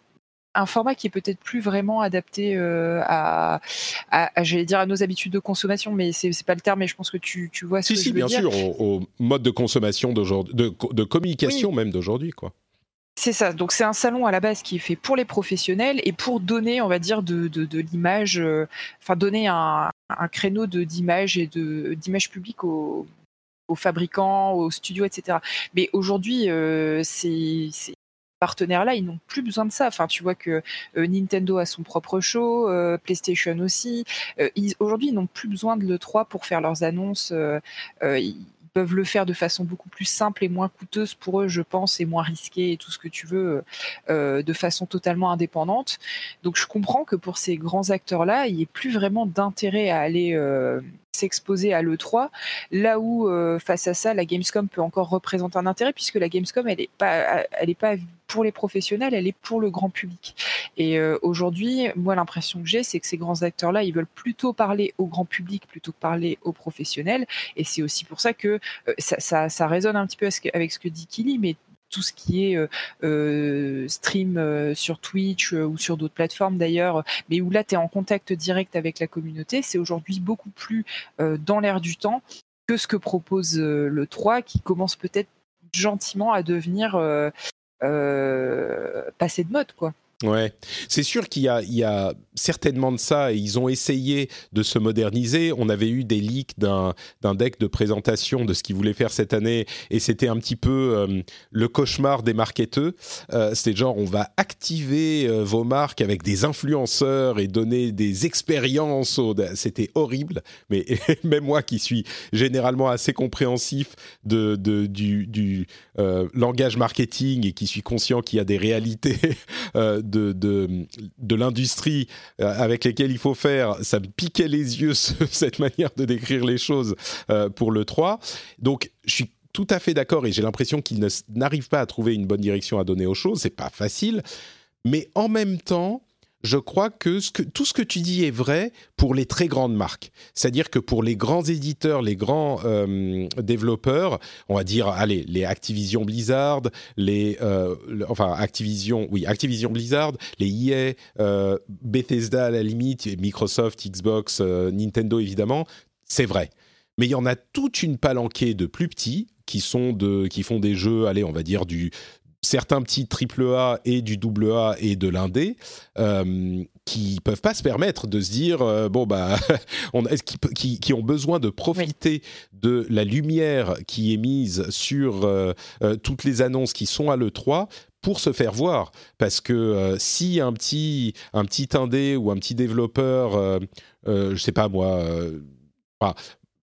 [SPEAKER 2] un format qui est peut-être plus vraiment adapté euh, à, à, j'allais dire à nos habitudes de consommation, mais c'est pas le terme. Mais je pense que tu, tu vois ce
[SPEAKER 1] si,
[SPEAKER 2] que
[SPEAKER 1] si,
[SPEAKER 2] je veux
[SPEAKER 1] bien
[SPEAKER 2] dire.
[SPEAKER 1] sûr, au, au mode de consommation d'aujourd'hui, de, de communication même d'aujourd'hui, quoi.
[SPEAKER 2] C'est ça. Donc c'est un salon à la base qui est fait pour les professionnels et pour donner, on va dire, de, l'image, euh, enfin donner un, créneau d'image et d'image publique aux, aux fabricants, aux studios, etc. Mais aujourd'hui, euh, ces, partenaires-là, ils n'ont plus besoin de ça. Enfin, tu vois que euh, Nintendo a son propre show, PlayStation aussi. Aujourd'hui, ils n'ont plus besoin de l'E3 pour faire leurs annonces. Peuvent le faire de façon beaucoup plus simple et moins coûteuse pour eux, je pense, et moins risquée et tout ce que tu veux, euh, de façon totalement indépendante. Donc, je comprends que pour ces grands acteurs-là, il n'y ait plus vraiment d'intérêt à aller euh, s'exposer à l'E3 Là où, euh, face à ça, la Gamescom peut encore représenter un intérêt, puisque la Gamescom, elle n'est pas, pour les professionnels, elle est pour le grand public. Et euh, aujourd'hui, moi, l'impression que j'ai, c'est que ces grands acteurs-là, ils veulent plutôt parler au grand public plutôt que parler aux professionnels. Et c'est aussi pour ça que euh, ça résonne un petit peu avec ce que dit Kili, mais tout ce qui est euh, euh, stream euh, sur Twitch ou sur d'autres plateformes d'ailleurs, mais où là tu es en contact direct avec la communauté, c'est aujourd'hui beaucoup plus dans l'air du temps que ce que propose le 3 qui commence peut-être gentiment à devenir passé de mode quoi.
[SPEAKER 1] Ouais, c'est sûr qu'il y a, certainement de ça et ils ont essayé de se moderniser. On avait eu des leaks d'un deck de présentation de ce qu'ils voulaient faire cette année et c'était un petit peu euh, le cauchemar des marketeurs. Euh, c'était genre on va activer euh, vos marques avec des influenceurs et donner des expériences. C'était horrible, mais <laughs> même moi qui suis généralement assez compréhensif de, du, langage marketing et qui suis conscient qu'il y a des réalités <laughs> de, de, l'industrie euh, avec lesquelles il faut faire, ça me piquait les yeux <laughs> ce- cette manière de décrire les choses euh, pour le 3. Donc je suis tout à fait d'accord et j'ai l'impression qu'ils n'arrivent pas à trouver une bonne direction à donner aux choses, c'est pas facile, mais en même temps, je crois que, tout ce que tu dis est vrai pour les très grandes marques. C'est-à-dire que pour les grands éditeurs, les grands euh, développeurs, on va dire, allez, les Activision Blizzard, les, euh, enfin Activision, oui, Activision Blizzard, les EA, euh, Bethesda à la limite, Microsoft, Xbox, Nintendo évidemment, c'est vrai. Mais il y en a toute une palanquée de plus petits qui sont de, qui font des jeux, allez, on va dire du certains petits triple A et du double A et de l'indé euh, qui peuvent pas se permettre de se dire euh, bon bah <laughs> on a- qui, qui, qui ont besoin de profiter de la lumière qui est mise sur euh, euh, toutes les annonces qui sont à l'E3 pour se faire voir. Parce que si un petit un petit indé ou un petit développeur je sais pas moi enfin,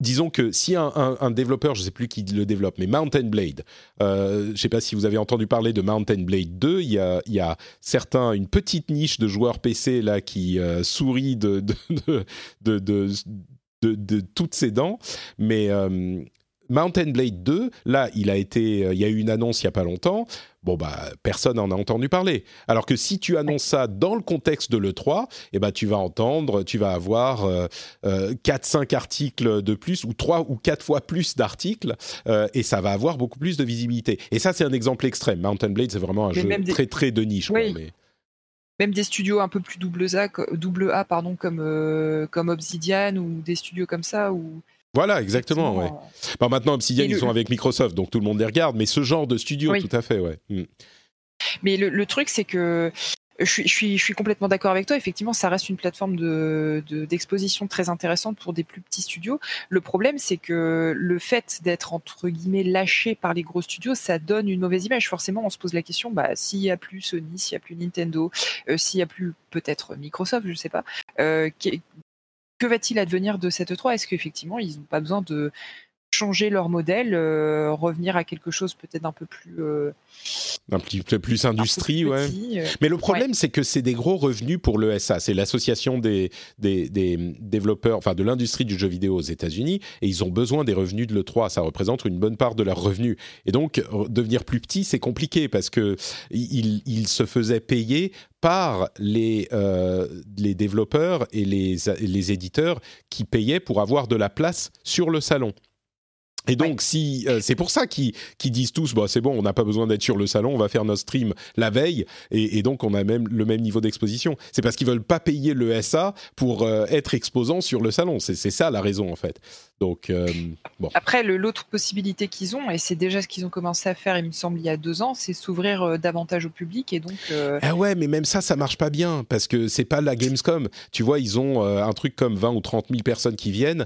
[SPEAKER 1] disons que si un, développeur, je ne sais plus qui le développe, mais Mountain Blade, euh, je ne sais pas si vous avez entendu parler de Mountain Blade 2, il y a, y a certains, une petite niche de joueurs PC là qui euh, sourit de- de toutes ses dents, mais euh, Mountain Blade 2, là, il a été, euh, il y a eu une annonce il y a pas longtemps. Bon bah personne n'en a entendu parler. Alors que si tu annonces ça dans le contexte de l'E3, eh ben tu vas entendre, tu vas avoir euh, euh, 4-5 articles de plus ou 3 ou 4 fois plus d'articles euh, et ça va avoir beaucoup plus de visibilité. Et ça c'est un exemple extrême. Mountain Blade c'est vraiment un
[SPEAKER 2] Mais
[SPEAKER 1] jeu
[SPEAKER 2] des-
[SPEAKER 1] très très de niche. quoi,
[SPEAKER 2] Oui.
[SPEAKER 1] mais-
[SPEAKER 2] Même des studios un peu plus double A, double A pardon, comme, euh, comme Obsidian ou des studios comme ça. Où,
[SPEAKER 1] Voilà exactement. Ouais. Bon, maintenant Obsidian ils sont avec Microsoft donc tout le monde les regarde, mais ce genre de studio
[SPEAKER 2] Oui.
[SPEAKER 1] tout à fait ouais. Mm.
[SPEAKER 2] Mais le, le truc, c'est que je suis, je suis, je suis complètement d'accord avec toi. Effectivement, ça reste une plateforme de, de- d'exposition très intéressante pour des plus petits studios. Le problème, c'est que le fait d'être entre guillemets lâché par les gros studios, ça donne une mauvaise image. Forcément, on se pose la question bah, s'il y a plus Sony, s'il y a plus Nintendo, euh, s'il y a plus peut-être Microsoft, je sais pas. euh, que va-t-il advenir de cette E3 Est-ce qu'effectivement, ils n'ont pas besoin de changer leur modèle, euh, revenir à quelque chose peut-être un peu plus euh,
[SPEAKER 1] Un petit peu plus
[SPEAKER 2] peu
[SPEAKER 1] industrie ouais.
[SPEAKER 2] petit, euh,
[SPEAKER 1] Mais le problème, c'est que c'est des gros revenus pour l'ESA. C'est l'association des, des, des développeurs, enfin de l'industrie du jeu vidéo aux États-Unis, et ils ont besoin des revenus de l'E3. Ça représente une bonne part de leurs revenus. Et donc, devenir plus petit, c'est compliqué parce que ils ils se faisaient payer par les, euh, les développeurs et les, les éditeurs qui payaient pour avoir de la place sur le salon. Et donc, si euh, c'est pour ça qu'ils disent tous, bah, c'est bon, on n'a pas besoin d'être sur le salon, on va faire notre stream la veille, et, donc on a même le même niveau d'exposition. C'est parce qu'ils veulent pas payer le SA pour euh, être exposant sur le salon. C'est ça la raison en fait. Donc euh, bon.
[SPEAKER 2] Après, l'autre possibilité qu'ils ont, et c'est déjà ce qu'ils ont commencé à faire, il me semble, il y a deux ans, c'est s'ouvrir davantage au public et donc.
[SPEAKER 1] Ah ouais, mais même ça, ça marche pas bien parce que c'est pas la Gamescom. Tu vois, ils ont un truc comme 20 ou 30 000 personnes qui viennent.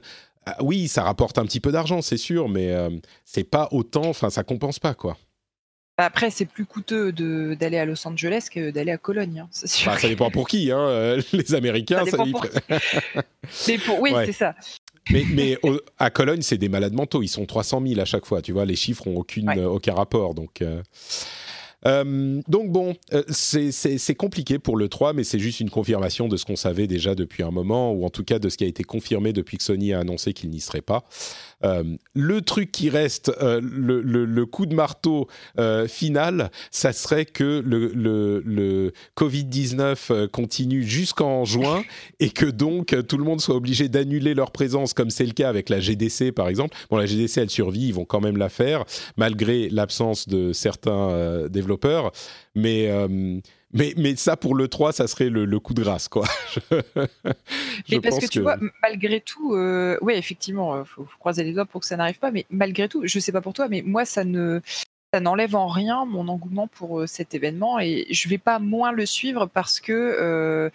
[SPEAKER 1] Ah oui, ça rapporte un petit peu d'argent, c'est sûr, mais euh, c'est pas autant, enfin, ça compense pas, quoi.
[SPEAKER 2] Après, c'est plus coûteux d'aller à Los Angeles que d'aller à Cologne. Hein,
[SPEAKER 1] bah, ça dépend pour qui, hein, euh, <laughs> les Américains. Ça, <laughs>
[SPEAKER 2] pour Oui, c'est ça.
[SPEAKER 1] Mais, à Cologne, c'est des malades mentaux. Ils sont 300 000 à chaque fois. Tu vois, les chiffres ont aucune, aucun rapport. Donc, euh, euh, donc bon, euh, c'est compliqué pour le 3, mais c'est juste une confirmation de ce qu'on savait déjà depuis un moment, ou en tout cas de ce qui a été confirmé depuis que Sony a annoncé qu'il n'y serait pas. Euh, le truc qui reste, euh, le, le, le, coup de marteau euh, final, ça serait que le, le Covid-19 continue jusqu'en juin <laughs> et que donc tout le monde soit obligé d'annuler leur présence, comme c'est le cas avec la GDC par exemple. Bon, la GDC, elle survit, ils vont quand même la faire, malgré l'absence de certains développeurs. Mais mais, mais ça, pour le 3, ça serait le, coup de grâce, quoi. <laughs>
[SPEAKER 2] mais parce que, tu vois, malgré tout, euh, oui, effectivement, il euh, faut, croiser les doigts pour que ça n'arrive pas, mais malgré tout, je sais pas pour toi, mais moi, ça ne ça n'enlève en rien mon engouement pour euh, cet événement et je vais pas moins le suivre parce que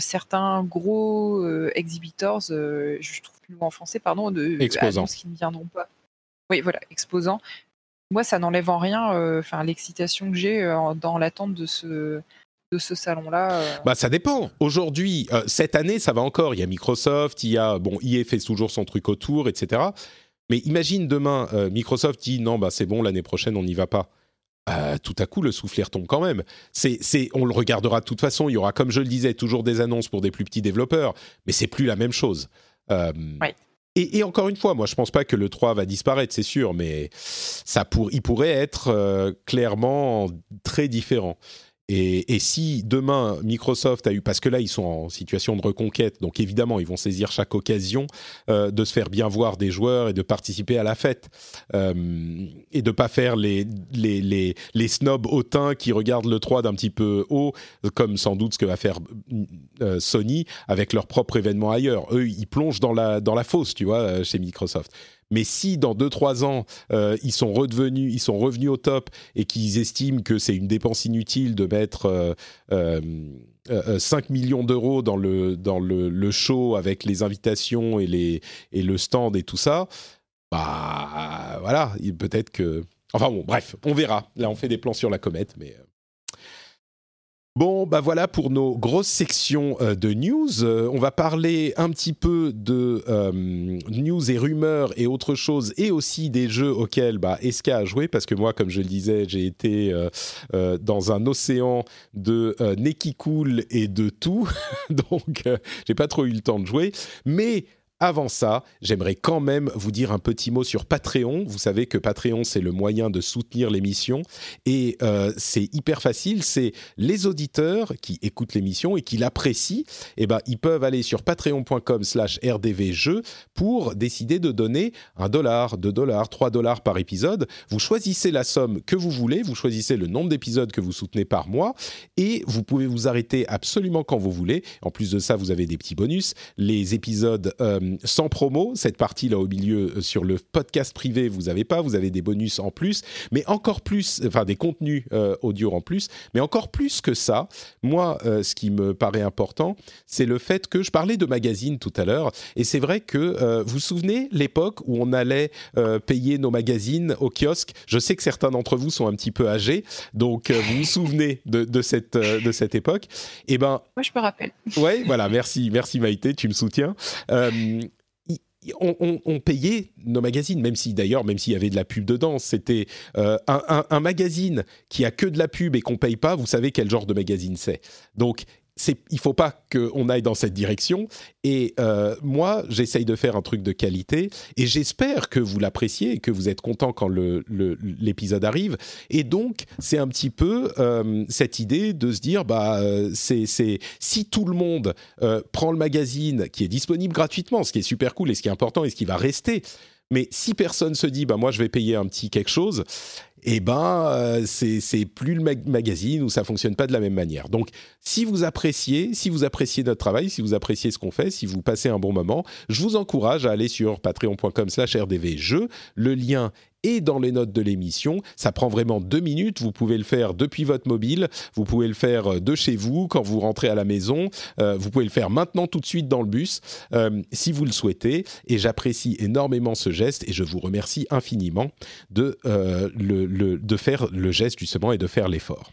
[SPEAKER 2] certains gros exhibitors, je trouve plus le mot en français, pardon, de
[SPEAKER 1] exposants
[SPEAKER 2] qui ne viendront pas. Oui, voilà, exposants moi, ça n'enlève en rien euh, enfin l'excitation que j'ai euh, dans l'attente de ce, de ce salon-là euh.
[SPEAKER 1] Bah, ça dépend. Aujourd'hui, cette année, ça va encore. Il y a Microsoft, il y a. Bon, EA fait toujours son truc autour, etc. Mais imagine demain, Microsoft dit non, bah, c'est bon, l'année prochaine, on n'y va pas. tout à coup, le soufflet retombe quand même. C'est, c'est, on le regardera de toute façon. Il y aura, comme je le disais, toujours des annonces pour des plus petits développeurs, mais c'est plus la même chose.
[SPEAKER 2] Oui.
[SPEAKER 1] Et, encore une fois, moi, je pense pas que le 3 va disparaître, c'est sûr, mais ça pour, il pourrait être euh, clairement très différent. Et, si demain Microsoft a eu, parce que là ils sont en situation de reconquête, donc évidemment ils vont saisir chaque occasion euh, de se faire bien voir des joueurs et de participer à la fête euh, et de pas faire les les les, les snobs hautains qui regardent le 3 d'un petit peu haut, comme sans doute ce que va faire euh, Sony avec leur propre événement ailleurs. Eux ils plongent dans la dans la fosse, tu vois, chez Microsoft. Mais si dans 2-3 ans, euh, ils sont redevenus, ils sont revenus au top et qu'ils estiment que c'est une dépense inutile de mettre 5 euh, euh, millions d'euros dans, le, dans le, show avec les invitations et, les, et le stand et tout ça, bah voilà, peut-être que... Enfin bon, bref, on verra. Là, on fait des plans sur la comète, mais... Bon, bah voilà pour nos grosses sections euh, de news. Euh, on va parler un petit peu de euh, news et rumeurs et autres choses, et aussi des jeux auxquels bah, Eska a joué, parce que moi, comme je le disais, j'ai été dans un océan de Neki Cool et de tout, <laughs> donc j'ai pas trop eu le temps de jouer. Mais avant ça, j'aimerais quand même vous dire un petit mot sur Patreon. Vous savez que Patreon, c'est le moyen de soutenir l'émission et euh, c'est hyper facile. C'est les auditeurs qui écoutent l'émission et qui l'apprécient. Eh ben, ils peuvent aller sur patreon.com/slash rdvjeux pour décider de donner un dollar, deux dollars, trois dollars par épisode. Vous choisissez la somme que vous voulez, vous choisissez le nombre d'épisodes que vous soutenez par mois et vous pouvez vous arrêter absolument quand vous voulez. En plus de ça, vous avez des petits bonus. Les épisodes euh, sans promo. Cette partie-là au milieu euh, sur le podcast privé, vous avez pas, vous avez des bonus en plus, mais encore plus, enfin des contenus euh, audio en plus, mais encore plus que ça. Moi, euh, ce qui me paraît important, c'est le fait que je parlais de magazines tout à l'heure, et c'est vrai que vous vous souvenez l'époque où on allait payer nos magazines au kiosque? Je sais que certains d'entre vous sont un petit peu âgés, donc vous vous <laughs> souvenez de, cette de cette époque. Et eh ben,
[SPEAKER 2] moi je me rappelle.
[SPEAKER 1] Ouais, voilà, merci, merci Maïté, tu me soutiens on, payait nos magazines, même si d'ailleurs, même s'il y avait de la pub dedans, c'était euh, un, magazine qui a que de la pub et qu'on paye pas. Vous savez quel genre de magazine c'est. Donc il faut pas qu'on aille dans cette direction. Et euh, moi, j'essaye de faire un truc de qualité et j'espère que vous l'appréciez et que vous êtes content quand l'épisode arrive. Et donc, c'est un petit peu euh, cette idée de se dire, bah, euh, c'est si tout le monde prend le magazine qui est disponible gratuitement, ce qui est super cool et ce qui est important et ce qui va rester Mais si personne se dit, bah moi je vais payer un petit quelque chose, eh ben euh, c'est plus le magazine ou ça fonctionne pas de la même manière. Donc si vous appréciez, si vous appréciez notre travail, si vous appréciez ce qu'on fait, si vous passez un bon moment, je vous encourage à aller sur patreon.com/rdvjeux. Le lien et dans les notes de l'émission. Ça prend vraiment deux minutes. Vous pouvez le faire depuis votre mobile. Vous pouvez le faire euh, de chez vous quand vous rentrez à la maison. Euh, vous pouvez le faire maintenant tout de suite dans le bus euh, si vous le souhaitez. Et j'apprécie énormément ce geste et je vous remercie infiniment de, le, de faire le geste justement et de faire l'effort.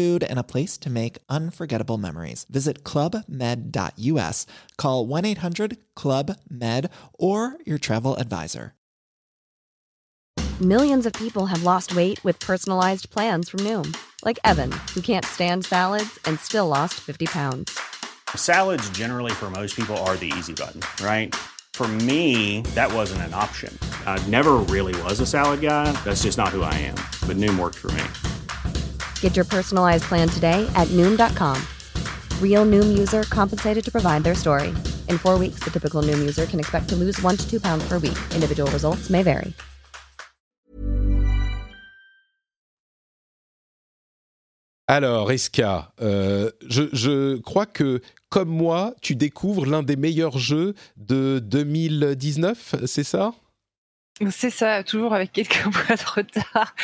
[SPEAKER 3] food food, and a place to make unforgettable memories. Visit clubmed.us, call 1 800 Club Med, or your travel advisor.
[SPEAKER 4] Millions of people have lost weight with personalized plans from Noom, like Evan, who can't stand salads and still lost 50 pounds.
[SPEAKER 5] Salads, generally, for most people, are the easy button, right? For me, that wasn't an option. I never really was a salad guy. That's just not who I am. But Noom worked for me.
[SPEAKER 4] Get your personalized plan today at noom.com. Real noom user compensated to provide their story. In four weeks, the typical noom user can expect to lose one to two pounds per week. Individual results may vary.
[SPEAKER 1] Alors, Eska, euh, je, je crois que, comme moi, tu découvres l'un des meilleurs jeux de 2019, c'est ça?
[SPEAKER 2] C'est ça, toujours avec quelques <laughs> mois de retard,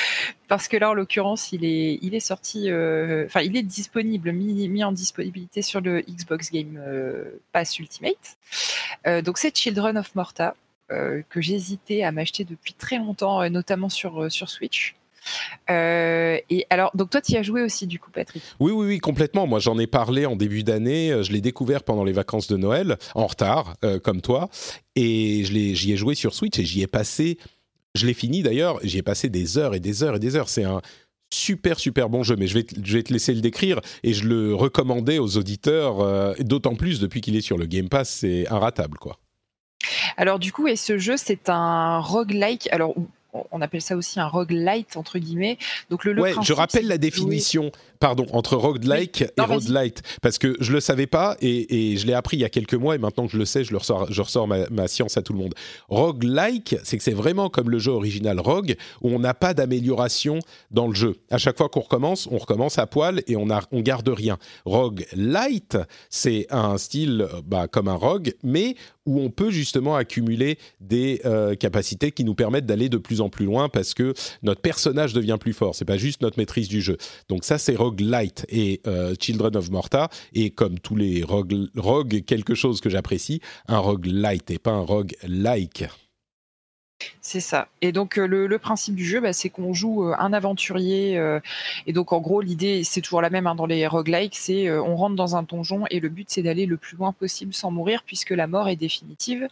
[SPEAKER 2] parce que là, en l'occurrence, il est, sorti, euh, enfin, il est disponible, mis, en disponibilité sur le Xbox Game euh, Pass Ultimate. Euh, donc, c'est Children of Morta, que j'hésitais à m'acheter depuis très longtemps, notamment sur Switch. Euh, et alors, donc toi, tu y as joué aussi, du coup, Patrick?
[SPEAKER 1] Oui, oui, oui, complètement. Moi, j'en ai parlé en début d'année. Euh, je l'ai découvert pendant les vacances de Noël, en retard, euh, comme toi. Et j'y ai joué sur Switch et j'y ai passé. Je l'ai fini d'ailleurs. J'y ai passé des heures et des heures et des heures. C'est un super super bon jeu, mais je vais, je vais te laisser le décrire et je le recommandais aux auditeurs, d'autant plus depuis qu'il est sur le Game Pass, c'est inratable quoi.
[SPEAKER 2] Alors du coup, et ce jeu, c'est un roguelike. Alors on appelle ça aussi un roguelite entre guillemets. Donc le,
[SPEAKER 1] ouais, je rappelle la définition, pardon, entre roguelike et roguelite parce que je le savais pas et, je l'ai appris il y a quelques mois et maintenant que je le sais, je le ressors, je ressors ma, science à tout le monde. Roguelike, c'est que c'est vraiment comme le jeu original Rogue où on n'a pas d'amélioration dans le jeu. À chaque fois qu'on recommence, on recommence à poil et on a, on garde rien. Roguelite, c'est un style bah, comme un rogue, mais où on peut justement accumuler des euh, capacités qui nous permettent d'aller de plus en plus loin parce que notre personnage devient plus fort. C'est pas juste notre maîtrise du jeu. Donc ça, c'est roguelite et euh, Children of Morta. Et comme tous les rogue, rogue quelque chose que j'apprécie, un roguelite et pas un rogue-like.
[SPEAKER 2] C'est ça. Et donc euh, le, principe du jeu, bah, c'est qu'on joue euh, un aventurier. Euh, et donc en gros, l'idée, c'est toujours la même hein, dans les roguelikes, c'est on rentre dans un donjon et le but, c'est d'aller le plus loin possible sans mourir, puisque la mort est définitive.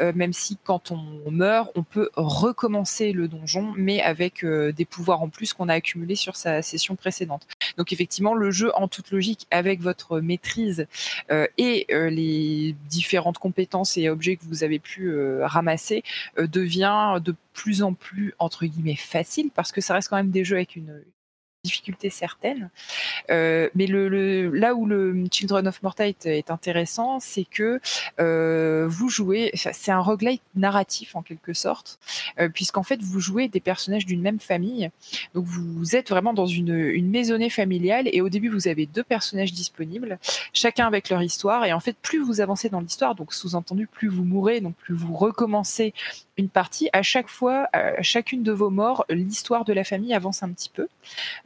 [SPEAKER 2] même si quand on meurt, on peut recommencer le donjon, mais avec des pouvoirs en plus qu'on a accumulés sur sa session précédente. Donc effectivement, le jeu, en toute logique, avec votre maîtrise et les différentes compétences et objets que vous avez pu ramasser, devient de plus en plus entre guillemets facile parce que ça reste quand même des jeux avec une, difficulté certaine. Euh, mais là où le Children of Morta est, intéressant, c'est que euh, vous jouez, c'est un roguelite narratif en quelque sorte, euh, puisqu'en fait vous jouez des personnages d'une même famille. Donc vous êtes vraiment dans une, une maisonnée familiale et au début vous avez deux personnages disponibles, chacun avec leur histoire. Et en fait, plus vous avancez dans l'histoire, donc sous-entendu plus vous mourrez, donc plus vous recommencez une partie. À chaque fois, à chacune de vos morts, l'histoire de la famille avance un petit peu.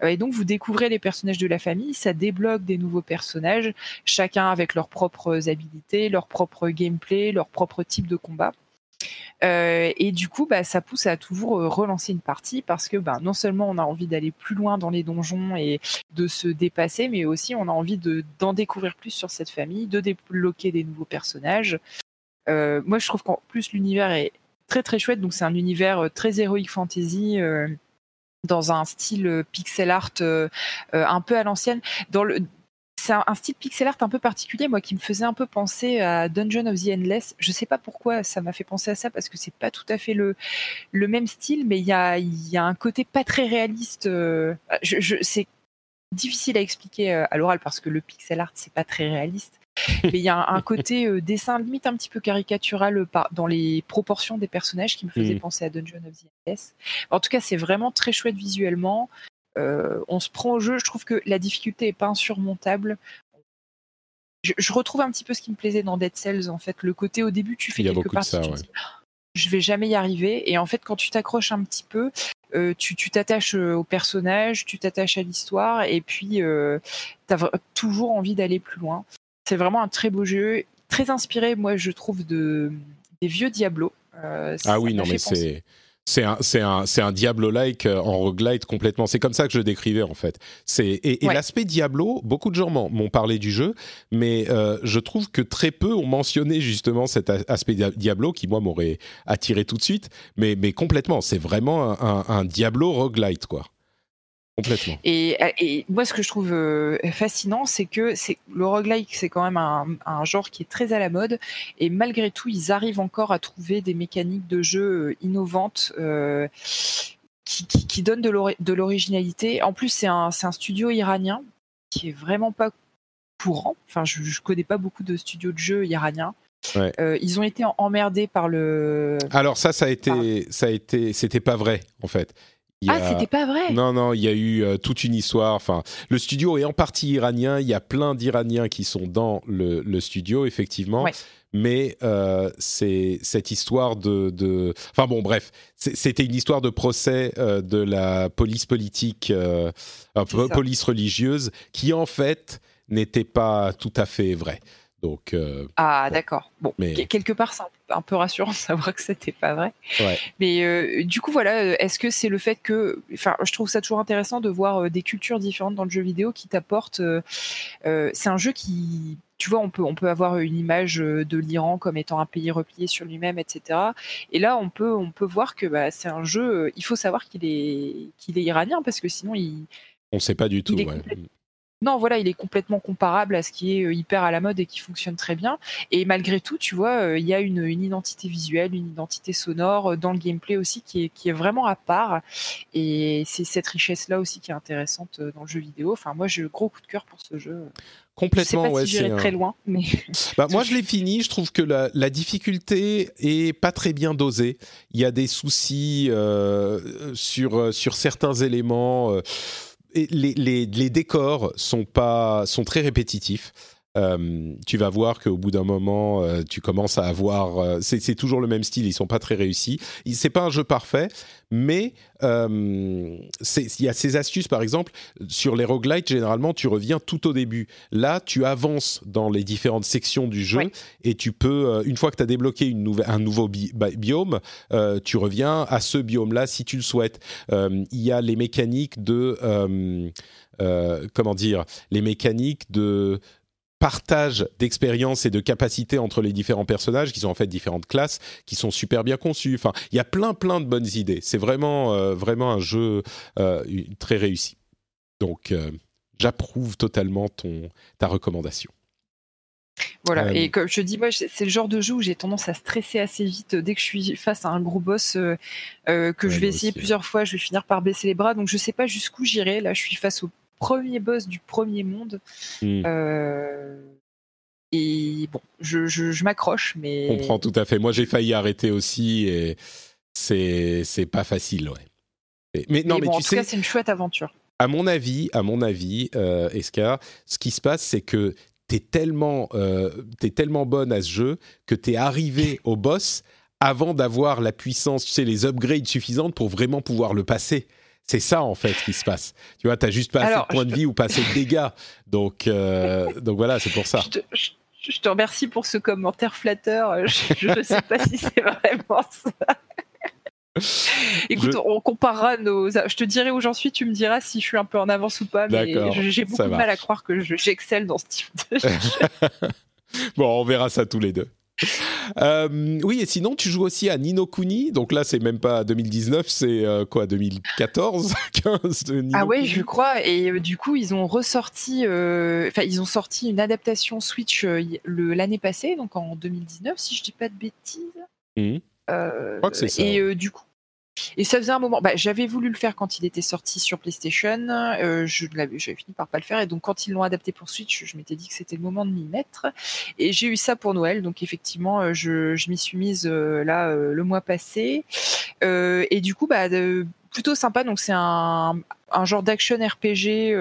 [SPEAKER 2] Euh, et donc vous découvrez les personnages de la famille, ça débloque des nouveaux personnages, chacun avec leurs propres habilités, leur propre gameplay, leur propre type de combat. Euh, et du coup, bah, ça pousse à toujours euh, relancer une partie parce que bah, non seulement on a envie d'aller plus loin dans les donjons et de se dépasser, mais aussi on a envie d'en découvrir plus sur cette famille, de débloquer des nouveaux personnages. moi, je trouve qu'en plus l'univers est très très chouette. Donc c'est un univers très héroïque fantasy dans un style pixel art un peu à l'ancienne. C'est un, style pixel art un peu particulier, moi, qui me faisait un peu penser à Dungeon of the Endless. Je sais pas pourquoi ça m'a fait penser à ça, parce que c'est pas tout à fait le, même style, mais il y a, un côté pas très réaliste. c'est difficile à expliquer à l'oral parce que le pixel art c'est pas très réaliste. Mais il y a un, côté euh, dessin limite un petit peu caricatural euh, dans les proportions des personnages qui me faisait mm. penser à Dungeon of the Endless. En tout cas, c'est vraiment très chouette visuellement. Euh, on se prend au jeu. Je trouve que la difficulté est pas insurmontable. Je, retrouve un petit peu ce qui me plaisait dans Dead Cells, en fait. Le côté au début, tu fais quelque part, tu dis, je vais jamais y arriver. Et en fait, quand tu t'accroches un petit peu, tu t'attaches au personnage, tu t'attaches à l'histoire, et puis tu as toujours envie d'aller plus loin. C'est vraiment un très beau jeu, très inspiré, moi, je trouve, de, des vieux Diablo.
[SPEAKER 1] Euh, ah oui, non, mais c'est. C'est un, un, c'est un Diablo-like euh, en roguelite complètement. C'est comme ça que je le décrivais en fait. C'est et, l'aspect Diablo, beaucoup de gens m'ont parlé du jeu, mais euh, je trouve que très peu ont mentionné justement cet aspect Diablo qui moi m'aurait attiré tout de suite. Mais mais complètement, c'est vraiment un, un Diablo roguelite quoi. Complètement.
[SPEAKER 2] Et, et, moi, ce que je trouve euh, fascinant, c'est que c'est le roguelike, c'est quand même un, un, genre qui est très à la mode, et malgré tout, ils arrivent encore à trouver des mécaniques de jeu euh, innovantes. Euh, qui, qui, qui, donnent de l'originalité. En plus, c'est un, un, studio iranien qui est vraiment pas courant. Enfin, je, je connais pas beaucoup de studios de jeux iraniens. Ouais. Euh, ils ont été emmerdés par le.
[SPEAKER 1] Alors ça, ça a été, ça a été, c'était pas vrai en fait
[SPEAKER 2] ah, c'était pas vrai.
[SPEAKER 1] Non, non, il y a eu euh, toute une histoire. Enfin, le studio est en partie iranien. Il y a plein d'Iraniens qui sont dans le, le studio, effectivement. Mais euh, c'est cette histoire de, de, Enfin bon, bref, c'était une histoire de procès euh, de la police politique, police religieuse, qui en fait n'était pas tout à fait vrai. Donc,
[SPEAKER 2] euh, ah, d'accord. Bon, mais... quelque part, c'est un, peu rassurant de savoir que c'était pas vrai. Mais euh, du coup, voilà, euh, est-ce que c'est le fait que. Enfin, je trouve ça toujours intéressant de voir des cultures différentes dans le jeu vidéo qui t'apportent. c'est un jeu qui. Tu vois, on peut, on peut avoir une image de l'Iran comme étant un pays replié sur lui-même, etc. Et là, on peut, on peut voir que bah, c'est un jeu. Il faut savoir qu'il est, qu'il est iranien parce que sinon, il.
[SPEAKER 1] On ne sait pas du tout.
[SPEAKER 2] Non, voilà, il est complètement comparable à ce qui est euh, hyper à la mode et qui fonctionne très bien. Et malgré tout, tu vois, euh, il y a une, identité visuelle, une identité sonore euh, dans le gameplay aussi qui est, qui est vraiment à part. Et c'est cette richesse-là aussi qui est intéressante dans le jeu vidéo. Enfin, moi, j'ai gros coup de cœur pour ce jeu.
[SPEAKER 1] Complètement,
[SPEAKER 2] je sais pas
[SPEAKER 1] ouais,
[SPEAKER 2] si j'irai très loin, mais
[SPEAKER 1] bah, moi je l'ai fini. Je trouve que la, la, difficulté est pas très bien dosée. Il y a des soucis sur sur certains éléments les, les, les, décors sont pas sont très répétitifs. Euh, tu vas voir qu'au bout d'un moment, euh, tu commences à avoir. Euh, c'est toujours le même style, ils sont pas très réussis. C'est pas un jeu parfait, mais il y a ces astuces, par exemple, sur les roguelites, généralement, tu reviens tout au début. Là, tu avances dans les différentes sections du jeu et tu peux, une fois que tu as débloqué une nouvelle, un nouveau biome, tu reviens à ce biome-là si tu le souhaites. Il y a les mécaniques de. comment dire Les mécaniques de partage d'expérience et de capacités entre les différents personnages, qui sont en fait différentes classes, qui sont super bien conçues. Enfin, il y a plein plein de bonnes idées. C'est vraiment euh, vraiment un jeu euh, très réussi. Donc, euh, j'approuve totalement ton ta recommandation.
[SPEAKER 2] Voilà, et comme je dis, moi, c'est le genre de jeu où j'ai tendance à stresser assez vite dès que je suis face à un gros boss que je vais essayer plusieurs fois, je vais finir par baisser les bras. Donc, je sais pas jusqu'où j'irai. Là, je suis face au premier boss du premier monde. Hmm. Euh, et bon, je, je, m'accroche, mais.
[SPEAKER 1] Je comprends tout à fait. Moi, j'ai failli arrêter aussi et c'est c'est pas facile, ouais.
[SPEAKER 2] Mais, non, mais, tu en sais, tout cas, c'est une chouette aventure.
[SPEAKER 1] À mon avis, à mon avis, euh, Escar, ce qui se passe, c'est que t'es tellement, euh, es tellement bonne à ce jeu que t'es arrivé <laughs> au boss avant d'avoir la puissance, tu sais, les upgrades suffisantes pour vraiment pouvoir le passer. C'est ça en fait qui se passe. Tu vois, t'as juste pas assez de points de vie ou pas assez de dégâts. Donc, euh, donc voilà, c'est pour ça.
[SPEAKER 2] Je te, remercie pour ce commentaire flatteur. Je ne sais pas si c'est vraiment ça. Écoute, on comparera nos. Je te dirai où j'en suis, tu me diras si je suis un peu en avance ou pas. Mais j'ai beaucoup de mal à croire que j'excelle dans ce type de <laughs>
[SPEAKER 1] bon, on verra ça tous les deux. <laughs> Euh, oui, et sinon, tu joues aussi à Nino Kuni. Donc là, c'est même pas 2019, c'est euh, quoi, 2014, 15 <laughs> de Nino
[SPEAKER 2] Ah ouais,
[SPEAKER 1] Kuni
[SPEAKER 2] je crois. Et euh, du coup, ils ont ressorti, enfin, ils ont sorti une adaptation Switch l'année passée, donc en 2019, si je dis pas de bêtises. Euh,
[SPEAKER 1] Je crois que c'est ça,
[SPEAKER 2] Et du coup, et ça faisait un moment. Bah, j'avais voulu le faire quand il était sorti sur PlayStation. euh, j'avais fini par pas le faire. Et donc, quand ils l'ont adapté pour Switch, je m'étais dit que c'était le moment de m'y mettre. Et j'ai eu ça pour Noël. Donc, effectivement, euh, je, m'y suis mise euh, là euh, le mois passé. Et du coup, bah, plutôt sympa. Donc, c'est un, genre d'action RPG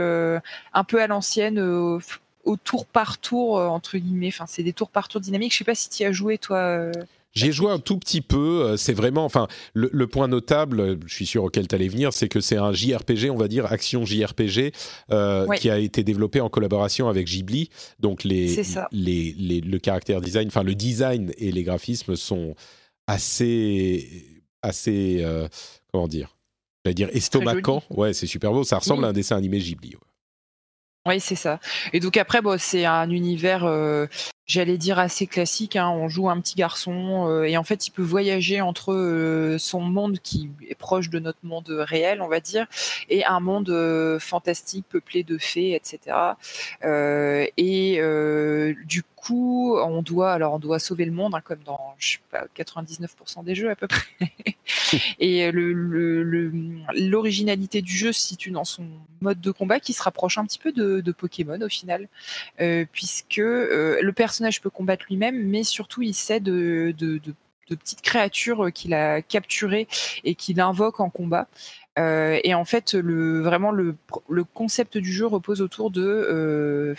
[SPEAKER 2] un peu à l'ancienne. au tour par tour entre guillemets enfin c'est des tours par tour dynamiques je sais pas si tu y as joué toi
[SPEAKER 1] J'ai joué un tout petit peu. euh, C'est vraiment, enfin, le, le point notable, je suis sûr auquel tu allais venir, c'est que c'est un JRPG, on va dire action JRPG, euh,
[SPEAKER 2] Ouais.
[SPEAKER 1] qui a été développé en collaboration avec Ghibli. Donc les, les, les- le caractère design, enfin le design et les graphismes sont assez, assez, euh, comment dire, j'allais dire estomacant. Ouais, c'est super beau. Ça ressemble
[SPEAKER 2] Oui.
[SPEAKER 1] à un dessin animé Ghibli. ouais.
[SPEAKER 2] Oui, c'est ça. Et donc après, bon, c'est un univers, euh, j'allais dire assez classique. hein. On joue un petit garçon euh, et en fait, il peut voyager entre euh, son monde qui est proche de notre monde réel, on va dire, et un monde euh, fantastique peuplé de fées, etc. Et du coup, on doit, alors, on doit sauver le monde, hein, comme dans, je sais pas, 99% des jeux à peu près. <laughs> et le- le- le- l'originalité du jeu se situe dans son mode de combat qui se rapproche un petit peu de, de Pokémon au final, puisque le personnage peut combattre lui-même, mais surtout il sait de, de, petites créatures qu'il a capturées et qu'il invoque en combat. Euh, et en fait, le, vraiment, le, le concept du jeu repose autour de euh,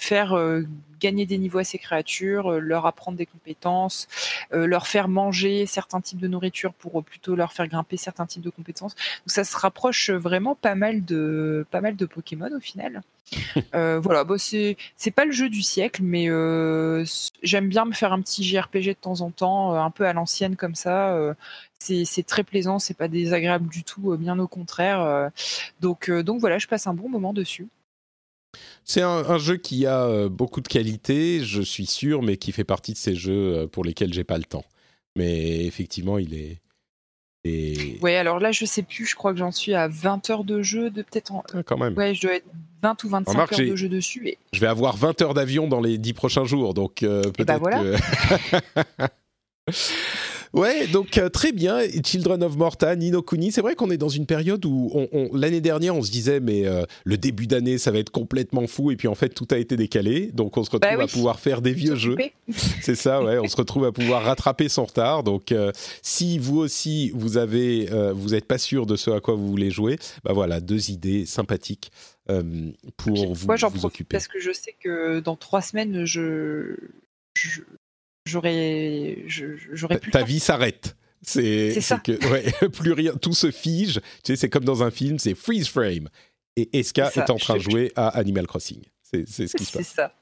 [SPEAKER 2] faire euh, gagner des niveaux à ces créatures, euh, leur apprendre des compétences, euh, leur faire manger certains types de nourriture pour euh, plutôt leur faire grimper certains types de compétences. Donc ça se rapproche vraiment pas mal de pas mal de Pokémon au final. <laughs> Euh, voilà, bon, c'est c'est pas le jeu du siècle, mais euh, j'aime bien me faire un petit JRPG de temps en temps, euh, un peu à l'ancienne comme ça. euh, c'est c'est très plaisant, c'est pas désagréable du tout, euh, bien au contraire. euh, donc euh, donc voilà, je passe un bon moment dessus.
[SPEAKER 1] C'est un, un jeu qui a euh, beaucoup de qualité, je suis sûr, mais qui fait partie de ces jeux euh, pour lesquels j'ai pas le temps. Mais effectivement, il est. et-
[SPEAKER 2] Ouais, alors là, je sais plus, je crois que j'en suis à 20 heures de jeu, de peut-être en...
[SPEAKER 1] Ah, quand même.
[SPEAKER 2] Ouais, je dois être 20 ou 25
[SPEAKER 1] Remarque,
[SPEAKER 2] heures de jeu dessus. Et...
[SPEAKER 1] Je vais avoir 20 heures d'avion dans les 10 prochains jours, donc euh, peut-être
[SPEAKER 2] bah voilà.
[SPEAKER 1] que. <laughs> Ouais, donc euh, très bien. Children of Morta, Nino Kuni. C'est vrai qu'on est dans une période où on, on- l'année dernière on se disait mais euh, le début d'année ça va être complètement fou et puis en fait tout a été décalé. Donc on se retrouve
[SPEAKER 2] Bah oui.
[SPEAKER 1] à pouvoir faire des vieux jeux. <laughs> C'est ça, ouais. On se retrouve à pouvoir rattraper son retard. Donc, euh, si vous aussi vous avez, vous n'êtes pas sûr de ce à quoi vous voulez jouer, bah voilà, deux idées sympathiques pour vous,
[SPEAKER 2] Moi, j'en profite
[SPEAKER 1] occuper.
[SPEAKER 2] parce que je sais que dans trois semaines, je, je- j'aurais.
[SPEAKER 1] Ta vie s'arrête. C'est
[SPEAKER 2] C'est ça.
[SPEAKER 1] que ouais, <laughs> plus rien, tout se fige. Tu sais, c'est comme dans un film, c'est freeze frame. Et Eska
[SPEAKER 2] C'est
[SPEAKER 1] est en train de jouer à Animal Crossing. C'est c'est ce qui se
[SPEAKER 2] C'est
[SPEAKER 1] passe.
[SPEAKER 2] ça.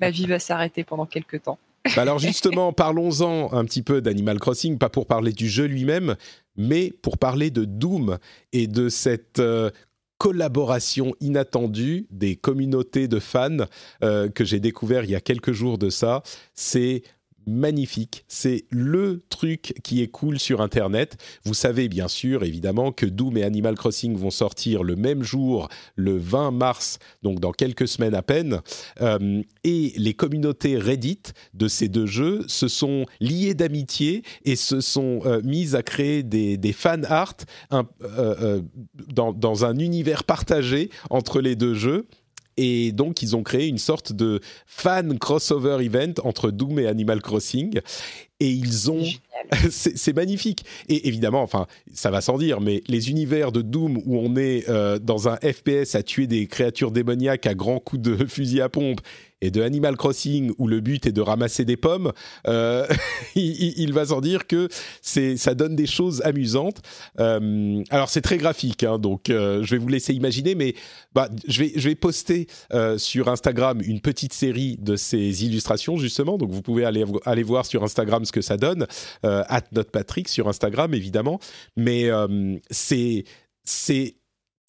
[SPEAKER 2] Ma vie va s'arrêter pendant quelques temps.
[SPEAKER 1] Bah alors justement, <laughs> parlons-en un petit peu d'Animal Crossing, pas pour parler du jeu lui-même, mais pour parler de Doom et de cette euh, collaboration inattendue des communautés de fans euh, que j'ai découvert il y a quelques jours de ça. C'est magnifique, c'est le truc qui est cool sur Internet. Vous savez bien sûr, évidemment, que Doom et Animal Crossing vont sortir le même jour, le 20 mars, donc dans quelques semaines à peine. Euh, et les communautés Reddit de ces deux jeux se sont liées d'amitié et se sont euh, mises à créer des, fan art euh, dans un univers partagé entre les deux jeux. Et donc, ils ont créé une sorte de fan crossover event entre Doom et Animal Crossing. Et ils ont c'est <laughs> magnifique. Et évidemment, enfin, ça va sans dire, mais les univers de Doom où on est euh, dans un FPS à tuer des créatures démoniaques à grands coups de <laughs> fusil à pompe et de Animal Crossing où le but est de ramasser des pommes, euh, <laughs> il, va sans dire que ça donne des choses amusantes. Euh, alors c'est très graphique, hein, donc euh, je vais vous laisser imaginer, mais bah, je vais je vais poster sur Instagram une petite série de ces illustrations justement, donc vous pouvez aller aller voir sur Instagram ce que ça donne at notrepatrick sur Instagram évidemment mais c'est c'est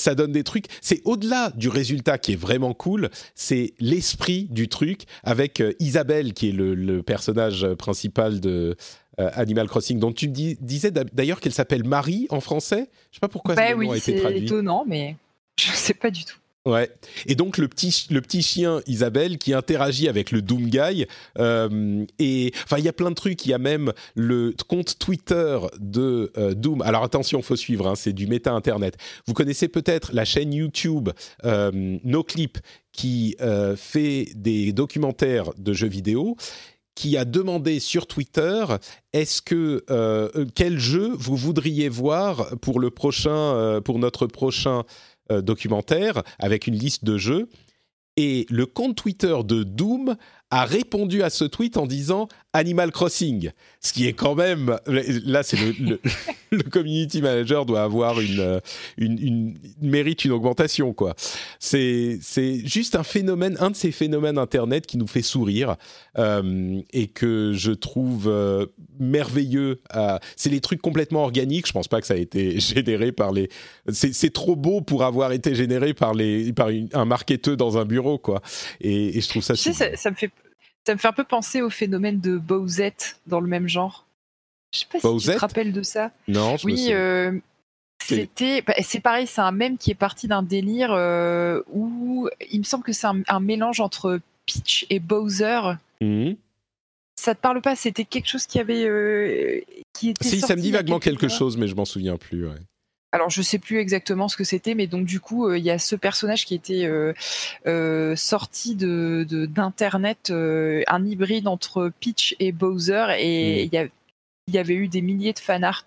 [SPEAKER 1] ça donne des trucs. C'est au-delà du résultat qui est vraiment cool, c'est l'esprit du truc avec euh, Isabelle qui est le, personnage principal de euh, Animal Crossing, dont tu disais d'ailleurs qu'elle s'appelle Marie en français. Je sais pas pourquoi
[SPEAKER 2] bah, oui, a été traduit. C'est étonnant, mais je sais pas du tout.
[SPEAKER 1] Ouais. Et donc le petit le petit chien Isabelle qui interagit avec le Doom Guy euh, et enfin il y a plein de trucs. Il y a même le compte Twitter de euh, Doom. Alors attention, faut suivre. Hein, c'est du méta internet. Vous connaissez peut-être la chaîne YouTube euh, NoClip qui euh, fait des documentaires de jeux vidéo qui a demandé sur Twitter est-ce que quel jeu vous voudriez voir pour le prochain pour notre prochain euh, documentaire avec une liste de jeux. Et le compte Twitter de Doom a répondu à ce tweet en disant Animal Crossing, ce qui est quand même là c'est le, le, <laughs> community manager doit avoir une, une, une mérite une augmentation quoi. C'est c'est juste un phénomène, un de ces phénomènes internet qui nous fait sourire euh, et que je trouve euh, merveilleux. c'est les trucs complètement organiques. Je pense pas que ça a été <laughs> généré par les. C'est trop beau pour avoir été généré par les par un marketeur dans un bureau quoi. Et, je trouve ça.
[SPEAKER 2] Tu sais, ça me fait ça me fait un peu penser au phénomène de Bowsette dans le même genre. Je sais pas si tu te rappelles de ça.
[SPEAKER 1] Non, je
[SPEAKER 2] Oui, euh, c'était, bah, c'est pareil, c'est un mème qui est parti d'un délire euh, où il me semble que c'est un, mélange entre Peach et Bowser. Mmh. Ça te parle pas? C'était quelque chose qui avait, euh, qui était.
[SPEAKER 1] Si, ça me dit vaguement quelque chose, mais je m'en souviens plus. Ouais
[SPEAKER 2] alors je sais plus exactement ce que c'était, mais donc du coup euh, il y a ce personnage qui était euh, euh, sorti de d'internet, un hybride entre Peach et Bowser, et mm. il y avait eu des milliers de fan art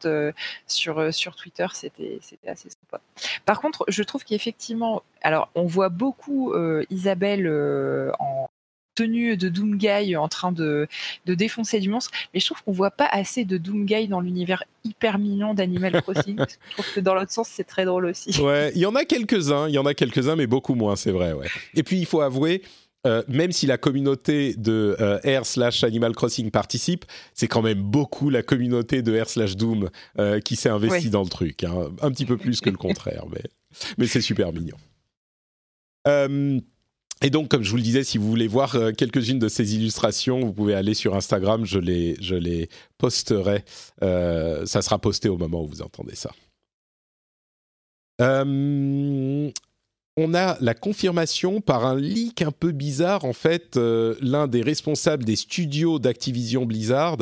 [SPEAKER 2] sur sur Twitter, c'était c'était assez sympa. Par contre, je trouve qu'effectivement, alors on voit beaucoup Isabelle en tenue de Doomguy en train de, de défoncer du monstre, mais je trouve qu'on voit pas assez de Doomguy dans l'univers hyper mignon d'Animal <laughs> Crossing. je trouve que dans l'autre sens, c'est très drôle aussi.
[SPEAKER 1] Ouais, il y en a quelques-uns, il y en a quelques-uns, mais beaucoup moins, c'est vrai. Ouais. Et puis, il faut avouer, euh, même si la communauté de euh, R slash Animal Crossing participe, c'est quand même beaucoup la communauté de R slash Doom euh, qui s'est investie dans le truc. Hein. Un petit peu plus que le contraire, mais, mais c'est super mignon. Et donc, comme je vous le disais, si vous voulez voir euh, quelques-unes de ces illustrations, vous pouvez aller sur Instagram, je les, je les posterai. Euh, ça sera posté au moment où vous entendez ça. Euh, on a la confirmation par un leak un peu bizarre. En fait, l'un des responsables des studios d'Activision Blizzard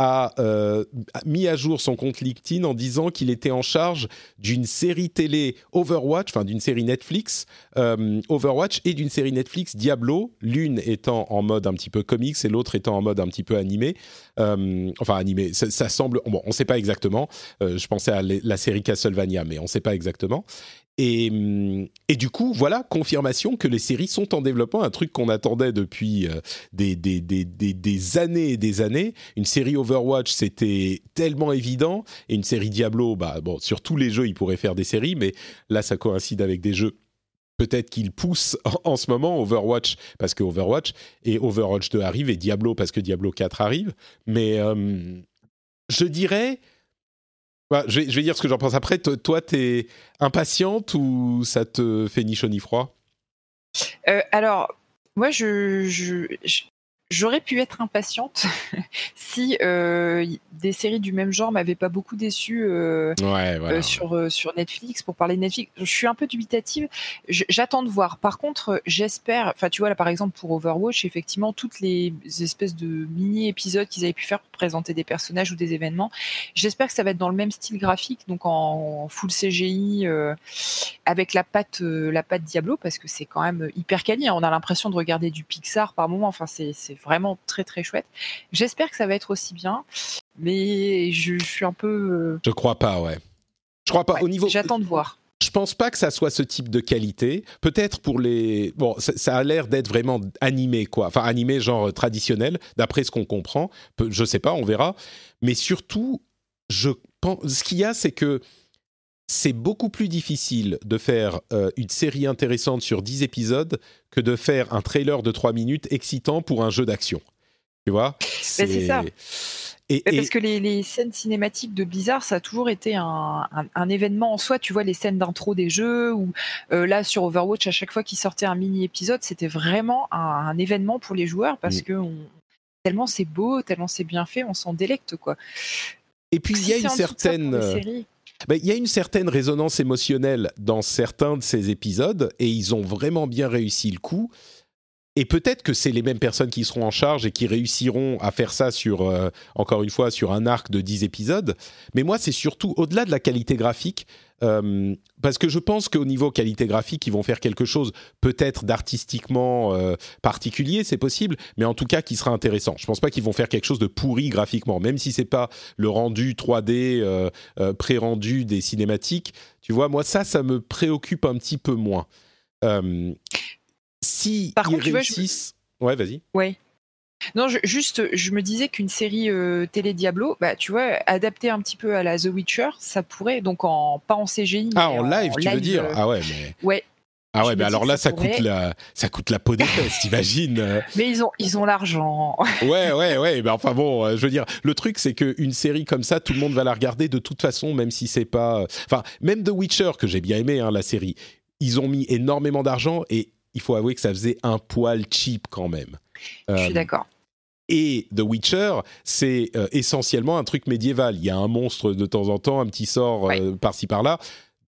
[SPEAKER 1] euh, a mis à jour son compte LinkedIn en disant qu'il était en charge d'une série télé Overwatch, enfin d'une série Netflix euh, Overwatch et d'une série Netflix Diablo, l'une étant en mode un petit peu comics et l'autre étant en mode un petit peu animé. Euh, enfin animé, ça, semble, bon, on ne sait pas exactement. je pensais à la série Castlevania, mais on ne sait pas exactement. Et, du coup, voilà, confirmation que les séries sont en développement, un truc qu'on attendait depuis des, des, années et des années. Une série Overwatch, c'était tellement évident. Et une série Diablo, bah, bon, sur tous les jeux, ils pourraient faire des séries, mais là, ça coïncide avec des jeux. Peut-être qu'ils poussent <laughs> en, ce moment Overwatch parce que Overwatch et Overwatch 2 arrive et Diablo parce que Diablo 4 arrive. Mais euh, je dirais, bah, je, vais, dire ce que j'en pense après. Toi, t'es impatiente ou ça te fait ni chaud ni froid?
[SPEAKER 2] Euh, Alors, moi, je, J'aurais pu être impatiente <laughs> si euh, des séries du même genre m'avaient pas beaucoup déçu euh, euh, sur sur Netflix pour parler de Netflix. Je suis un peu dubitative. J'attends de voir. Par contre, j'espère. Enfin, tu vois là, par exemple pour Overwatch, effectivement, toutes les espèces de mini épisodes qu'ils avaient pu faire pour présenter des personnages ou des événements. J'espère que ça va être dans le même style graphique, donc en full CGI, avec la patte la patte Diablo, parce que c'est quand même hyper quali. Hein. On a l'impression de regarder du Pixar par moment. Enfin, c'est vraiment très très chouette. J'espère que ça va être aussi bien, mais je, suis un peu.
[SPEAKER 1] Euh, je crois pas, ouais. Je crois pas. Au niveau.
[SPEAKER 2] J'attends de voir.
[SPEAKER 1] Je pense pas que ça soit ce type de qualité. Peut-être pour les. Bon, ça, a l'air d'être vraiment animé, quoi. Enfin, animé genre traditionnel, d'après ce qu'on comprend. Je sais pas, on verra. Mais surtout, je pense. Ce qu'il y a, c'est que c'est beaucoup plus difficile de faire euh, une série intéressante sur 10 épisodes que de faire un trailer de 3 minutes excitant pour un jeu d'action. Tu vois?
[SPEAKER 2] C'est ça.
[SPEAKER 1] Et,
[SPEAKER 2] Mais
[SPEAKER 1] et-
[SPEAKER 2] Parce que les, les scènes cinématiques de Blizzard, ça a toujours été un, un- un événement en soi. Tu vois, les scènes d'intro des jeux, ou euh, là sur Overwatch, à chaque fois qu'il sortait un mini-épisode, c'était vraiment un, un événement pour les joueurs parce
[SPEAKER 1] Mm.
[SPEAKER 2] que on- tellement c'est beau, tellement c'est bien fait, on s'en délecte. quoi.
[SPEAKER 1] et puis il y a une certaine Ben, il y a une certaine résonance émotionnelle dans certains de ces épisodes et ils ont vraiment bien réussi le coup. Et peut-être que c'est les mêmes personnes qui seront en charge et qui réussiront à faire ça sur, euh, encore une fois, sur un arc de 10 épisodes. Mais moi, c'est surtout au-delà de la qualité graphique, euh, parce que je pense qu'au niveau qualité graphique, ils vont faire quelque chose peut-être d'artistiquement euh, particulier, c'est possible, mais en tout cas qui sera intéressant. Je pense pas qu'ils vont faire quelque chose de pourri graphiquement, même si c'est pas le rendu 3D euh, euh, pré-rendu des cinématiques. Tu vois, moi ça, ça me préoccupe un petit peu moins. Si
[SPEAKER 2] Par
[SPEAKER 1] ils
[SPEAKER 2] contre, tu vois, je
[SPEAKER 1] réussissent, ouais, vas-y.
[SPEAKER 2] Ouais. Non, je- juste, je me disais qu'une série euh, télé Diablo, bah, tu vois, adaptée un petit peu à la The Witcher, ça pourrait, donc en pas en CGI.
[SPEAKER 1] Ah,
[SPEAKER 2] mais
[SPEAKER 1] en live, tu veux dire?
[SPEAKER 2] Euh,
[SPEAKER 1] Ah ouais, mais
[SPEAKER 2] Ouais,
[SPEAKER 1] ah ouais, mais alors là,
[SPEAKER 2] ça
[SPEAKER 1] coûte la, ça coûte la peau des fesses, <laughs> t'imagines euh.
[SPEAKER 2] mais ils ont, ils ont l'argent.
[SPEAKER 1] Ouais, ouais, ouais. Mais enfin bon, euh, je veux dire, le truc c'est qu'une série comme ça, tout le monde va la regarder de toute façon, même si c'est pas. Enfin, même The Witcher que j'ai bien aimé, hein, la série. Ils ont mis énormément d'argent et il faut avouer que ça faisait un poil cheap quand même.
[SPEAKER 2] Je
[SPEAKER 1] Euh,
[SPEAKER 2] suis d'accord.
[SPEAKER 1] et The Witcher, c'est euh, essentiellement un truc médiéval. Il y a un monstre de temps en temps, un petit sort euh, par-ci par-là.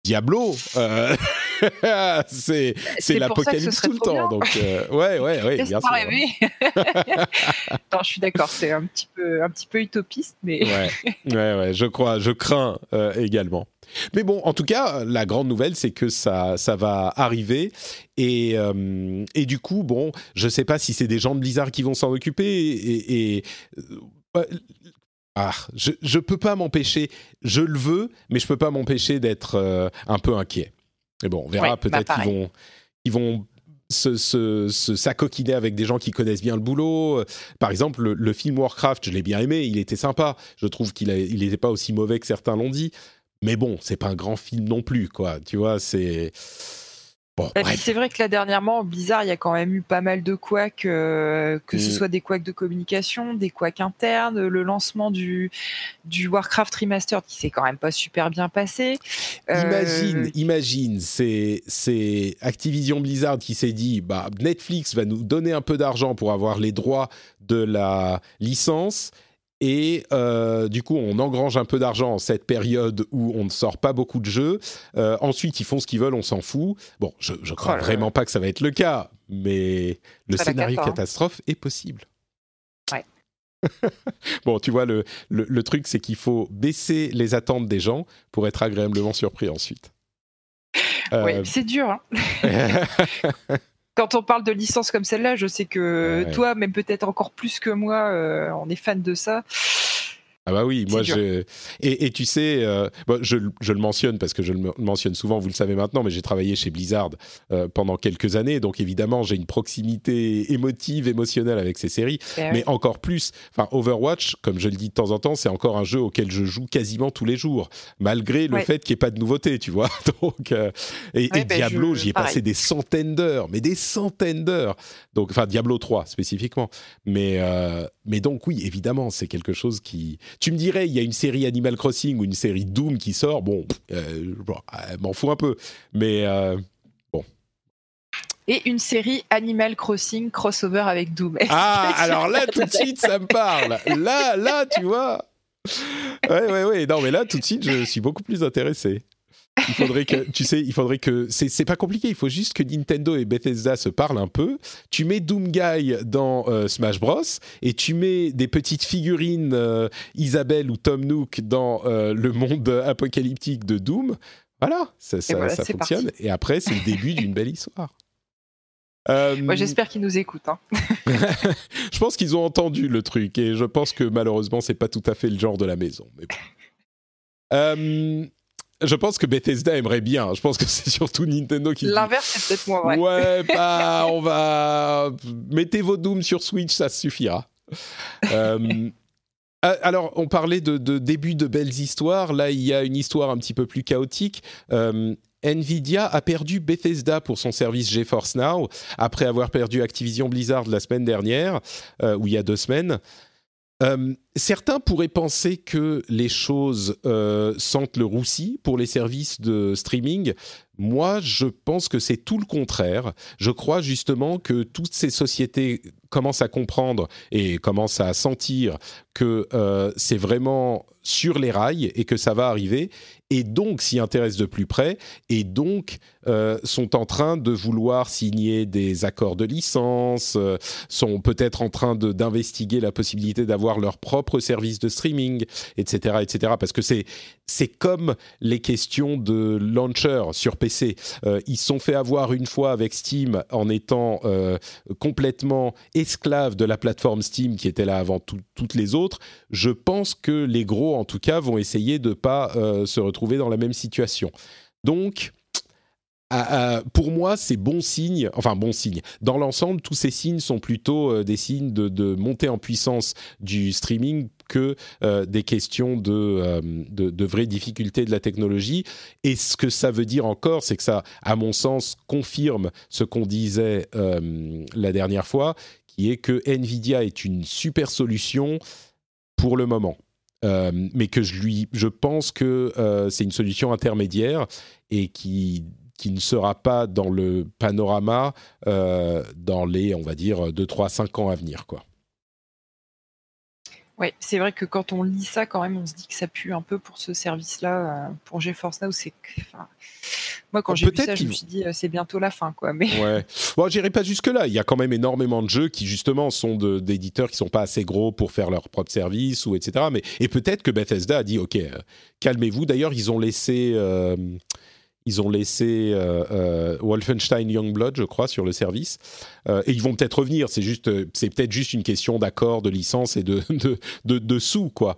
[SPEAKER 1] Diablo, euh, <laughs> c'est l'apocalypse tout le temps.
[SPEAKER 2] bien.
[SPEAKER 1] Donc euh, ouais, ouais, ouais, bien sûr.
[SPEAKER 2] rêver. <laughs> non, je suis d'accord, c'est un petit peu, un petit peu utopiste, mais
[SPEAKER 1] Ouais, ouais, ouais, je crois, je crains euh, également. Mais bon, en tout cas, la grande nouvelle, c'est que ça, ça va arriver. Et, euh, et du coup, bon, je sais pas si c'est des gens de Blizzard qui vont s'en occuper. Et, et- euh, ah, je, je peux pas m'empêcher. Je le veux, mais je peux pas m'empêcher d'être euh, un peu inquiet. Mais bon, on verra.
[SPEAKER 2] Ouais, bah,
[SPEAKER 1] Peut-être qu'ils vont, ils vont se, se, se s'acoquiner avec des gens qui connaissent bien le boulot. Par exemple, le, le film Warcraft, je l'ai bien aimé, il était sympa. Je trouve qu'il n'était pas aussi mauvais que certains l'ont dit. Mais bon, c'est pas un grand film non plus, quoi. Tu vois, c'est. Bon, bref.
[SPEAKER 2] c'est vrai que là dernièrement, bizarre, il y a quand même eu pas mal de couacs, euh, que ce
[SPEAKER 1] Mm.
[SPEAKER 2] soit des couacs de communication, des couacs internes, le lancement du, du Warcraft Remastered qui s'est quand même pas super bien passé. Euh,
[SPEAKER 1] Imagine, imagine, c'est c'est Activision Blizzard qui s'est dit, bah Netflix va nous donner un peu d'argent pour avoir les droits de la licence. Et euh, du coup, on engrange un peu d'argent en cette période où on ne sort pas beaucoup de jeux. Euh, ensuite, ils font ce qu'ils veulent, on s'en fout. Bon, je, je crois vraiment pas que ça va être le cas, mais le scénario
[SPEAKER 2] cata, hein.
[SPEAKER 1] catastrophe est possible.
[SPEAKER 2] Ouais. <laughs>
[SPEAKER 1] bon, tu vois, le, le, le truc, c'est qu'il faut baisser les attentes des gens pour être agréablement surpris ensuite.
[SPEAKER 2] ouais,
[SPEAKER 1] Euh,
[SPEAKER 2] c'est dur. hein. <laughs> <laughs> Quand on parle de licences comme celle-là, je sais que
[SPEAKER 1] Ouais.
[SPEAKER 2] toi, même peut-être encore plus que moi, euh, on est fan de ça.
[SPEAKER 1] Ah bah oui, moi et, et tu sais, euh, bon, je, je le mentionne parce que je le mentionne souvent, vous le savez maintenant, mais j'ai travaillé chez Blizzard euh, pendant quelques années, donc évidemment j'ai une proximité émotive, émotionnelle avec ces séries, mais encore plus, enfin Overwatch, comme je le dis de temps en temps, c'est encore un jeu auquel je joue quasiment tous les jours, malgré le
[SPEAKER 2] Ouais.
[SPEAKER 1] fait qu'il n'y ait pas de nouveauté, tu vois. <laughs> Donc euh, et,
[SPEAKER 2] Ouais,
[SPEAKER 1] et
[SPEAKER 2] ben,
[SPEAKER 1] Diablo, j'y ai
[SPEAKER 2] pareil.
[SPEAKER 1] passé des centaines d'heures, mais des centaines d'heures. Donc enfin Diablo 3 spécifiquement, mais mais donc oui, évidemment, c'est quelque chose qui. Tu me dirais, il y a une série Animal Crossing ou une série Doom qui sort, bon, euh, bon, euh, m'en fous un peu, mais euh,
[SPEAKER 2] Et une série Animal Crossing crossover avec Doom.
[SPEAKER 1] Ah, <laughs> alors là tout de suite ça me parle. Là, là, tu vois. Ouais, ouais, ouais. Non, mais là tout de suite, je suis beaucoup plus intéressé. Il faudrait que, tu sais, il faudrait que, c'est c'est pas compliqué, il faut juste que Nintendo et Bethesda se parlent un peu. Tu mets Doomguy dans euh, Smash Bros et tu mets des petites figurines euh, Isabelle ou Tom Nook dans euh, le monde apocalyptique de Doom. Voilà, ça, ça,
[SPEAKER 2] voilà,
[SPEAKER 1] ça
[SPEAKER 2] c'est
[SPEAKER 1] fonctionne.
[SPEAKER 2] parti.
[SPEAKER 1] Et après, c'est le début d'une belle histoire. <laughs> Euh,
[SPEAKER 2] Moi, j'espère qu'ils nous écoutent. hein. <laughs>
[SPEAKER 1] je pense qu'ils ont entendu le truc et je pense que malheureusement c'est pas tout à fait le genre de la maison. Mais bon. Euh, <laughs> je pense que Bethesda aimerait bien. Je pense que <laughs> c'est surtout Nintendo qui.
[SPEAKER 2] L'inverse, c'est peut-être moins vrai.
[SPEAKER 1] Ouais, bah <laughs> on va mettez vos Doom sur Switch, ça suffira. Euh, ah, Alors, on parlait de, de début de belles histoires. Là, il y a une histoire un petit peu plus chaotique. Euh, Nvidia a perdu Bethesda pour son service GeForce Now après avoir perdu Activision Blizzard la semaine dernière, euh, ou il y a deux semaines. Euh, certains pourraient penser que les choses euh, sentent le roussi pour les services de streaming. Moi, je pense que c'est tout le contraire. Je crois justement que toutes ces sociétés commencent à comprendre et commencent à sentir que euh, c'est vraiment sur les rails et que ça va arriver, et donc s'y intéressent de plus près, et donc euh, sont en train de vouloir signer des accords de licence, euh, sont peut-être en train d'investiguer la possibilité d'avoir leur propre service de streaming, etc., etc. Parce que c'est c'est comme les questions de launcher sur PC. Euh, ils sont fait avoir une fois avec Steam en étant complètement esclaves de la plateforme Steam qui était là avant toutes les autres. Je pense que les gros, en tout cas, vont essayer de pas se retrouver dans la même situation. Donc, pour moi, c'est bon signe, enfin bon signe. Dans l'ensemble, tous ces signes sont plutôt euh, des signes de, montée en puissance du streaming que euh, des questions euh, de, de, vraies difficultés de la technologie. Et ce que ça veut dire encore, c'est que ça, à mon sens, confirme ce qu'on disait la dernière fois, qui est que Nvidia est une super solution pour le moment. mais que je lui, je pense que c'est une solution intermédiaire et qui qui ne sera pas dans le panorama euh, dans les, on va dire, 2, 3, 5 ans à venir. Quoi.
[SPEAKER 2] Ouais, c'est vrai que quand on lit ça, quand même, on se dit que ça pue un peu pour ce service-là, euh, pour GeForce Now. C'est, moi, quand j'ai vu ça, je me suis dit, euh, c'est bientôt la fin, quoi. Mais
[SPEAKER 1] ouais, bon, j'irai pas jusque là. Il y a quand même énormément de jeux qui justement sont d'éditeurs qui sont pas assez gros pour faire leur propre service ou etc. Mais et peut-être que Bethesda a dit, ok, calmez-vous. D'ailleurs, ils ont laissé ils ont laissé euh, euh, Wolfenstein Youngblood, je crois, sur le service. Euh, et ils vont peut-être revenir. C'est juste, c'est peut-être juste une question d'accord, de licence et de, <laughs> de, de, sous, quoi.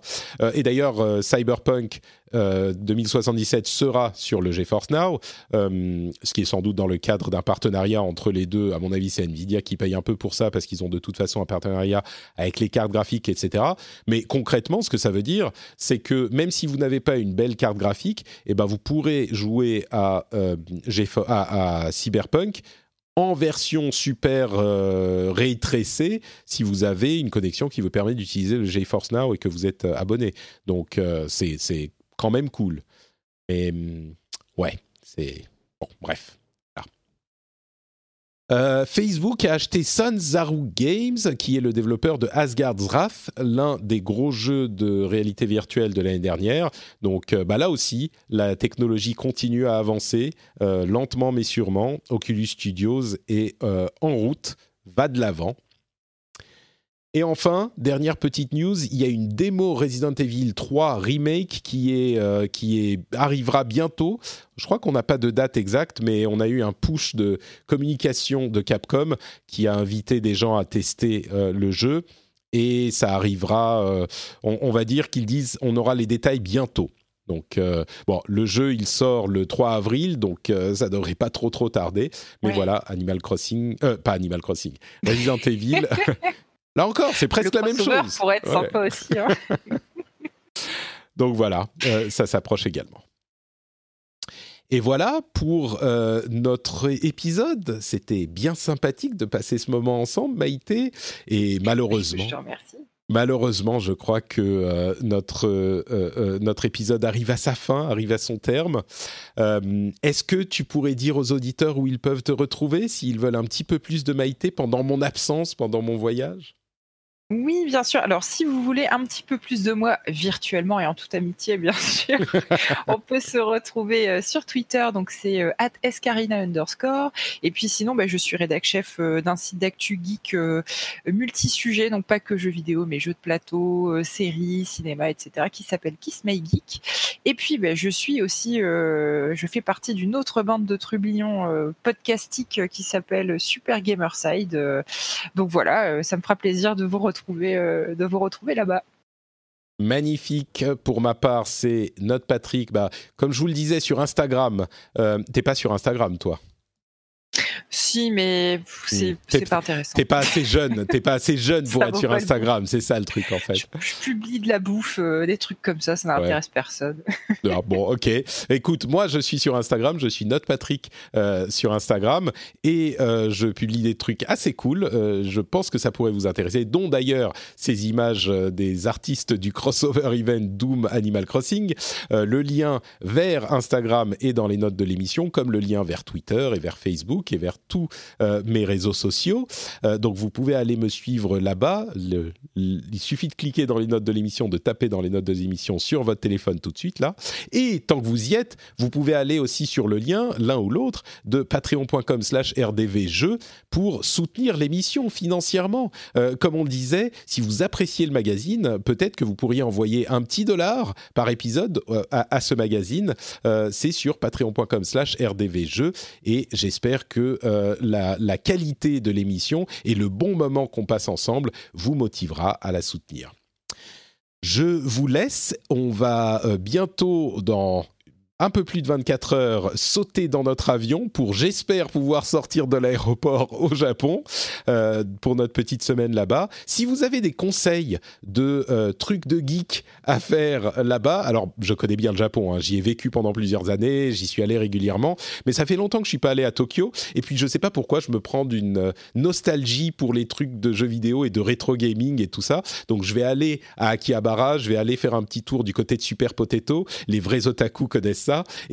[SPEAKER 1] et d'ailleurs, Cyberpunk 2077 sera sur le GeForce Now, ce qui est sans doute dans le cadre d'un partenariat entre les deux. À mon avis, c'est Nvidia qui paye un peu pour ça parce qu'ils ont de toute façon un partenariat avec les cartes graphiques, etc. Mais concrètement, ce que ça veut dire, c'est que même si vous n'avez pas une belle carte graphique, eh ben vous pourrez jouer à, euh, Cyberpunk en version super euh, si vous avez une connexion qui vous permet d'utiliser le GeForce Now et que vous êtes euh, abonné. Donc euh, c'est quand même cool. Mais mm, ouais, c'est bon, bref. Euh, Facebook a acheté Sanzaru Games, qui est le développeur de Asgard's Wrath, l'un des gros jeux de réalité virtuelle de l'année dernière. Donc euh, bah là aussi, la technologie continue à avancer, euh, lentement mais sûrement. Oculus Studios est en route, va de l'avant. Et enfin, dernière petite news, il y a une démo Resident Evil 3 Remake qui, est, euh, qui est, arrivera bientôt. Je crois qu'on n'a pas de date exacte, mais on a eu un push de communication de Capcom qui a invité des gens à tester euh, le jeu. Et ça arrivera, euh, on, va dire qu'ils disent, on aura les détails bientôt. Donc, bon, le jeu, il sort le 3 avril, donc ça devrait pas trop trop tarder. Mais voilà, Animal Crossing, pas Animal Crossing, Resident Evil <laughs> Là encore, c'est presque la même chose.
[SPEAKER 2] pourrait être sympa aussi. Hein. <laughs>
[SPEAKER 1] Donc voilà, euh, ça s'approche également. Et voilà pour euh, notre épisode. C'était bien sympathique de passer ce moment ensemble, Maïté. Et malheureusement,
[SPEAKER 2] je remercie.
[SPEAKER 1] malheureusement, je crois que euh, notre, notre épisode arrive à sa fin, arrive à son terme. Est-ce que tu pourrais dire aux auditeurs où ils peuvent te retrouver s'ils veulent un petit peu plus de Maïté pendant mon absence, pendant mon voyage?
[SPEAKER 2] Oui, bien sûr. Alors, si vous voulez un petit peu plus de moi virtuellement et en toute amitié, bien <laughs> sûr, on peut se retrouver euh, sur Twitter. Donc, c'est euh, escarina underscore. Et puis, sinon, bah, je suis rédac chef euh, d'un site d'actu geek multi-sujet, donc pas que jeux vidéo, mais jeux de plateau, séries, cinéma, etc., qui s'appelle Kiss My Geek. Et puis, bah, je suis aussi, je fais partie d'une autre bande de trublions podcastique qui s'appelle Super Gamerside. donc voilà, ça me fera plaisir de vous retrouver euh, de vous retrouver là-bas.
[SPEAKER 1] Magnifique. Pour ma part, c'est Note Patrick. Bah, comme je vous le disais sur Instagram, euh, t'es pas sur Instagram, toi
[SPEAKER 2] Si mais c'est pas intéressant.
[SPEAKER 1] T'es pas assez jeune, t'es pas assez jeune <laughs> pour être sur Instagram, c'est ça le truc en fait.
[SPEAKER 2] Je, je publie de la bouffe, euh, des trucs comme ça, ça n'intéresse personne. <laughs>
[SPEAKER 1] Ah, bon, ok. Écoute, moi je suis sur Instagram, je suis Note Patrick euh, sur Instagram et euh, je publie des trucs assez cool. Je pense que ça pourrait vous intéresser, dont d'ailleurs ces images des artistes du crossover <laughs> event Doom Animal Crossing. Le lien vers Instagram est dans les notes de l'émission, comme le lien vers Twitter et vers Facebook et vers tous euh, mes réseaux sociaux. Euh, donc vous pouvez aller me suivre là-bas. Il suffit de cliquer dans les notes de l'émission, de taper dans les notes de l'émission sur votre téléphone tout de suite là. Et tant que vous y êtes, vous pouvez aller aussi sur le lien, l'un ou l'autre, de patreon.com slash rdvjeux pour soutenir l'émission financièrement. Euh, comme on le disait, si vous appréciez le magazine, peut-être que vous pourriez envoyer un petit dollar par épisode à, ce magazine. C'est sur patreon.com slash rdvjeux et j'espère que euh, la, qualité de l'émission et le bon moment qu'on passe ensemble vous motivera à la soutenir. Je vous laisse. On va euh, bientôt, dans un peu plus de 24 heures, sauter dans notre avion pour, j'espère, pouvoir sortir de l'aéroport au Japon euh, pour notre petite semaine là-bas. Si vous avez des conseils de euh, trucs de geek à faire là-bas, alors je connais bien le Japon, hein, j'y ai vécu pendant plusieurs années, j'y suis allé régulièrement, mais ça fait longtemps que je suis pas allé à Tokyo. Et puis je sais pas pourquoi je me prends d'une euh, nostalgie pour les trucs de jeux vidéo et de rétro gaming et tout ça. Donc je vais aller à Akihabara, je vais aller faire un petit tour du côté de Super Potato. Les vrais otaku connaissent ça.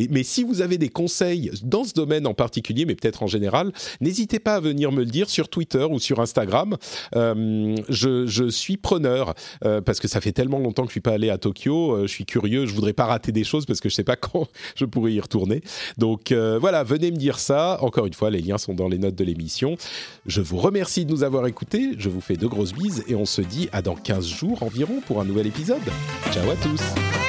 [SPEAKER 1] Mais si vous avez des conseils dans ce domaine en particulier, mais peut-être en général, n'hésitez pas à venir me le dire sur Twitter ou sur Instagram. Euh, je, suis preneur euh, parce que ça fait tellement longtemps que je suis pas allé à Tokyo. euh, je suis curieux, je voudrais pas rater des choses parce que je sais pas <laughs> quand je pourrais y retourner. Donc voilà, venez me dire ça. Encore une fois, les liens sont dans les notes de l'émission. Je vous remercie de nous avoir écoutés. Je vous fais de grosses bises et on se dit à dans 15 jours environ pour un nouvel épisode. Ciao à tous.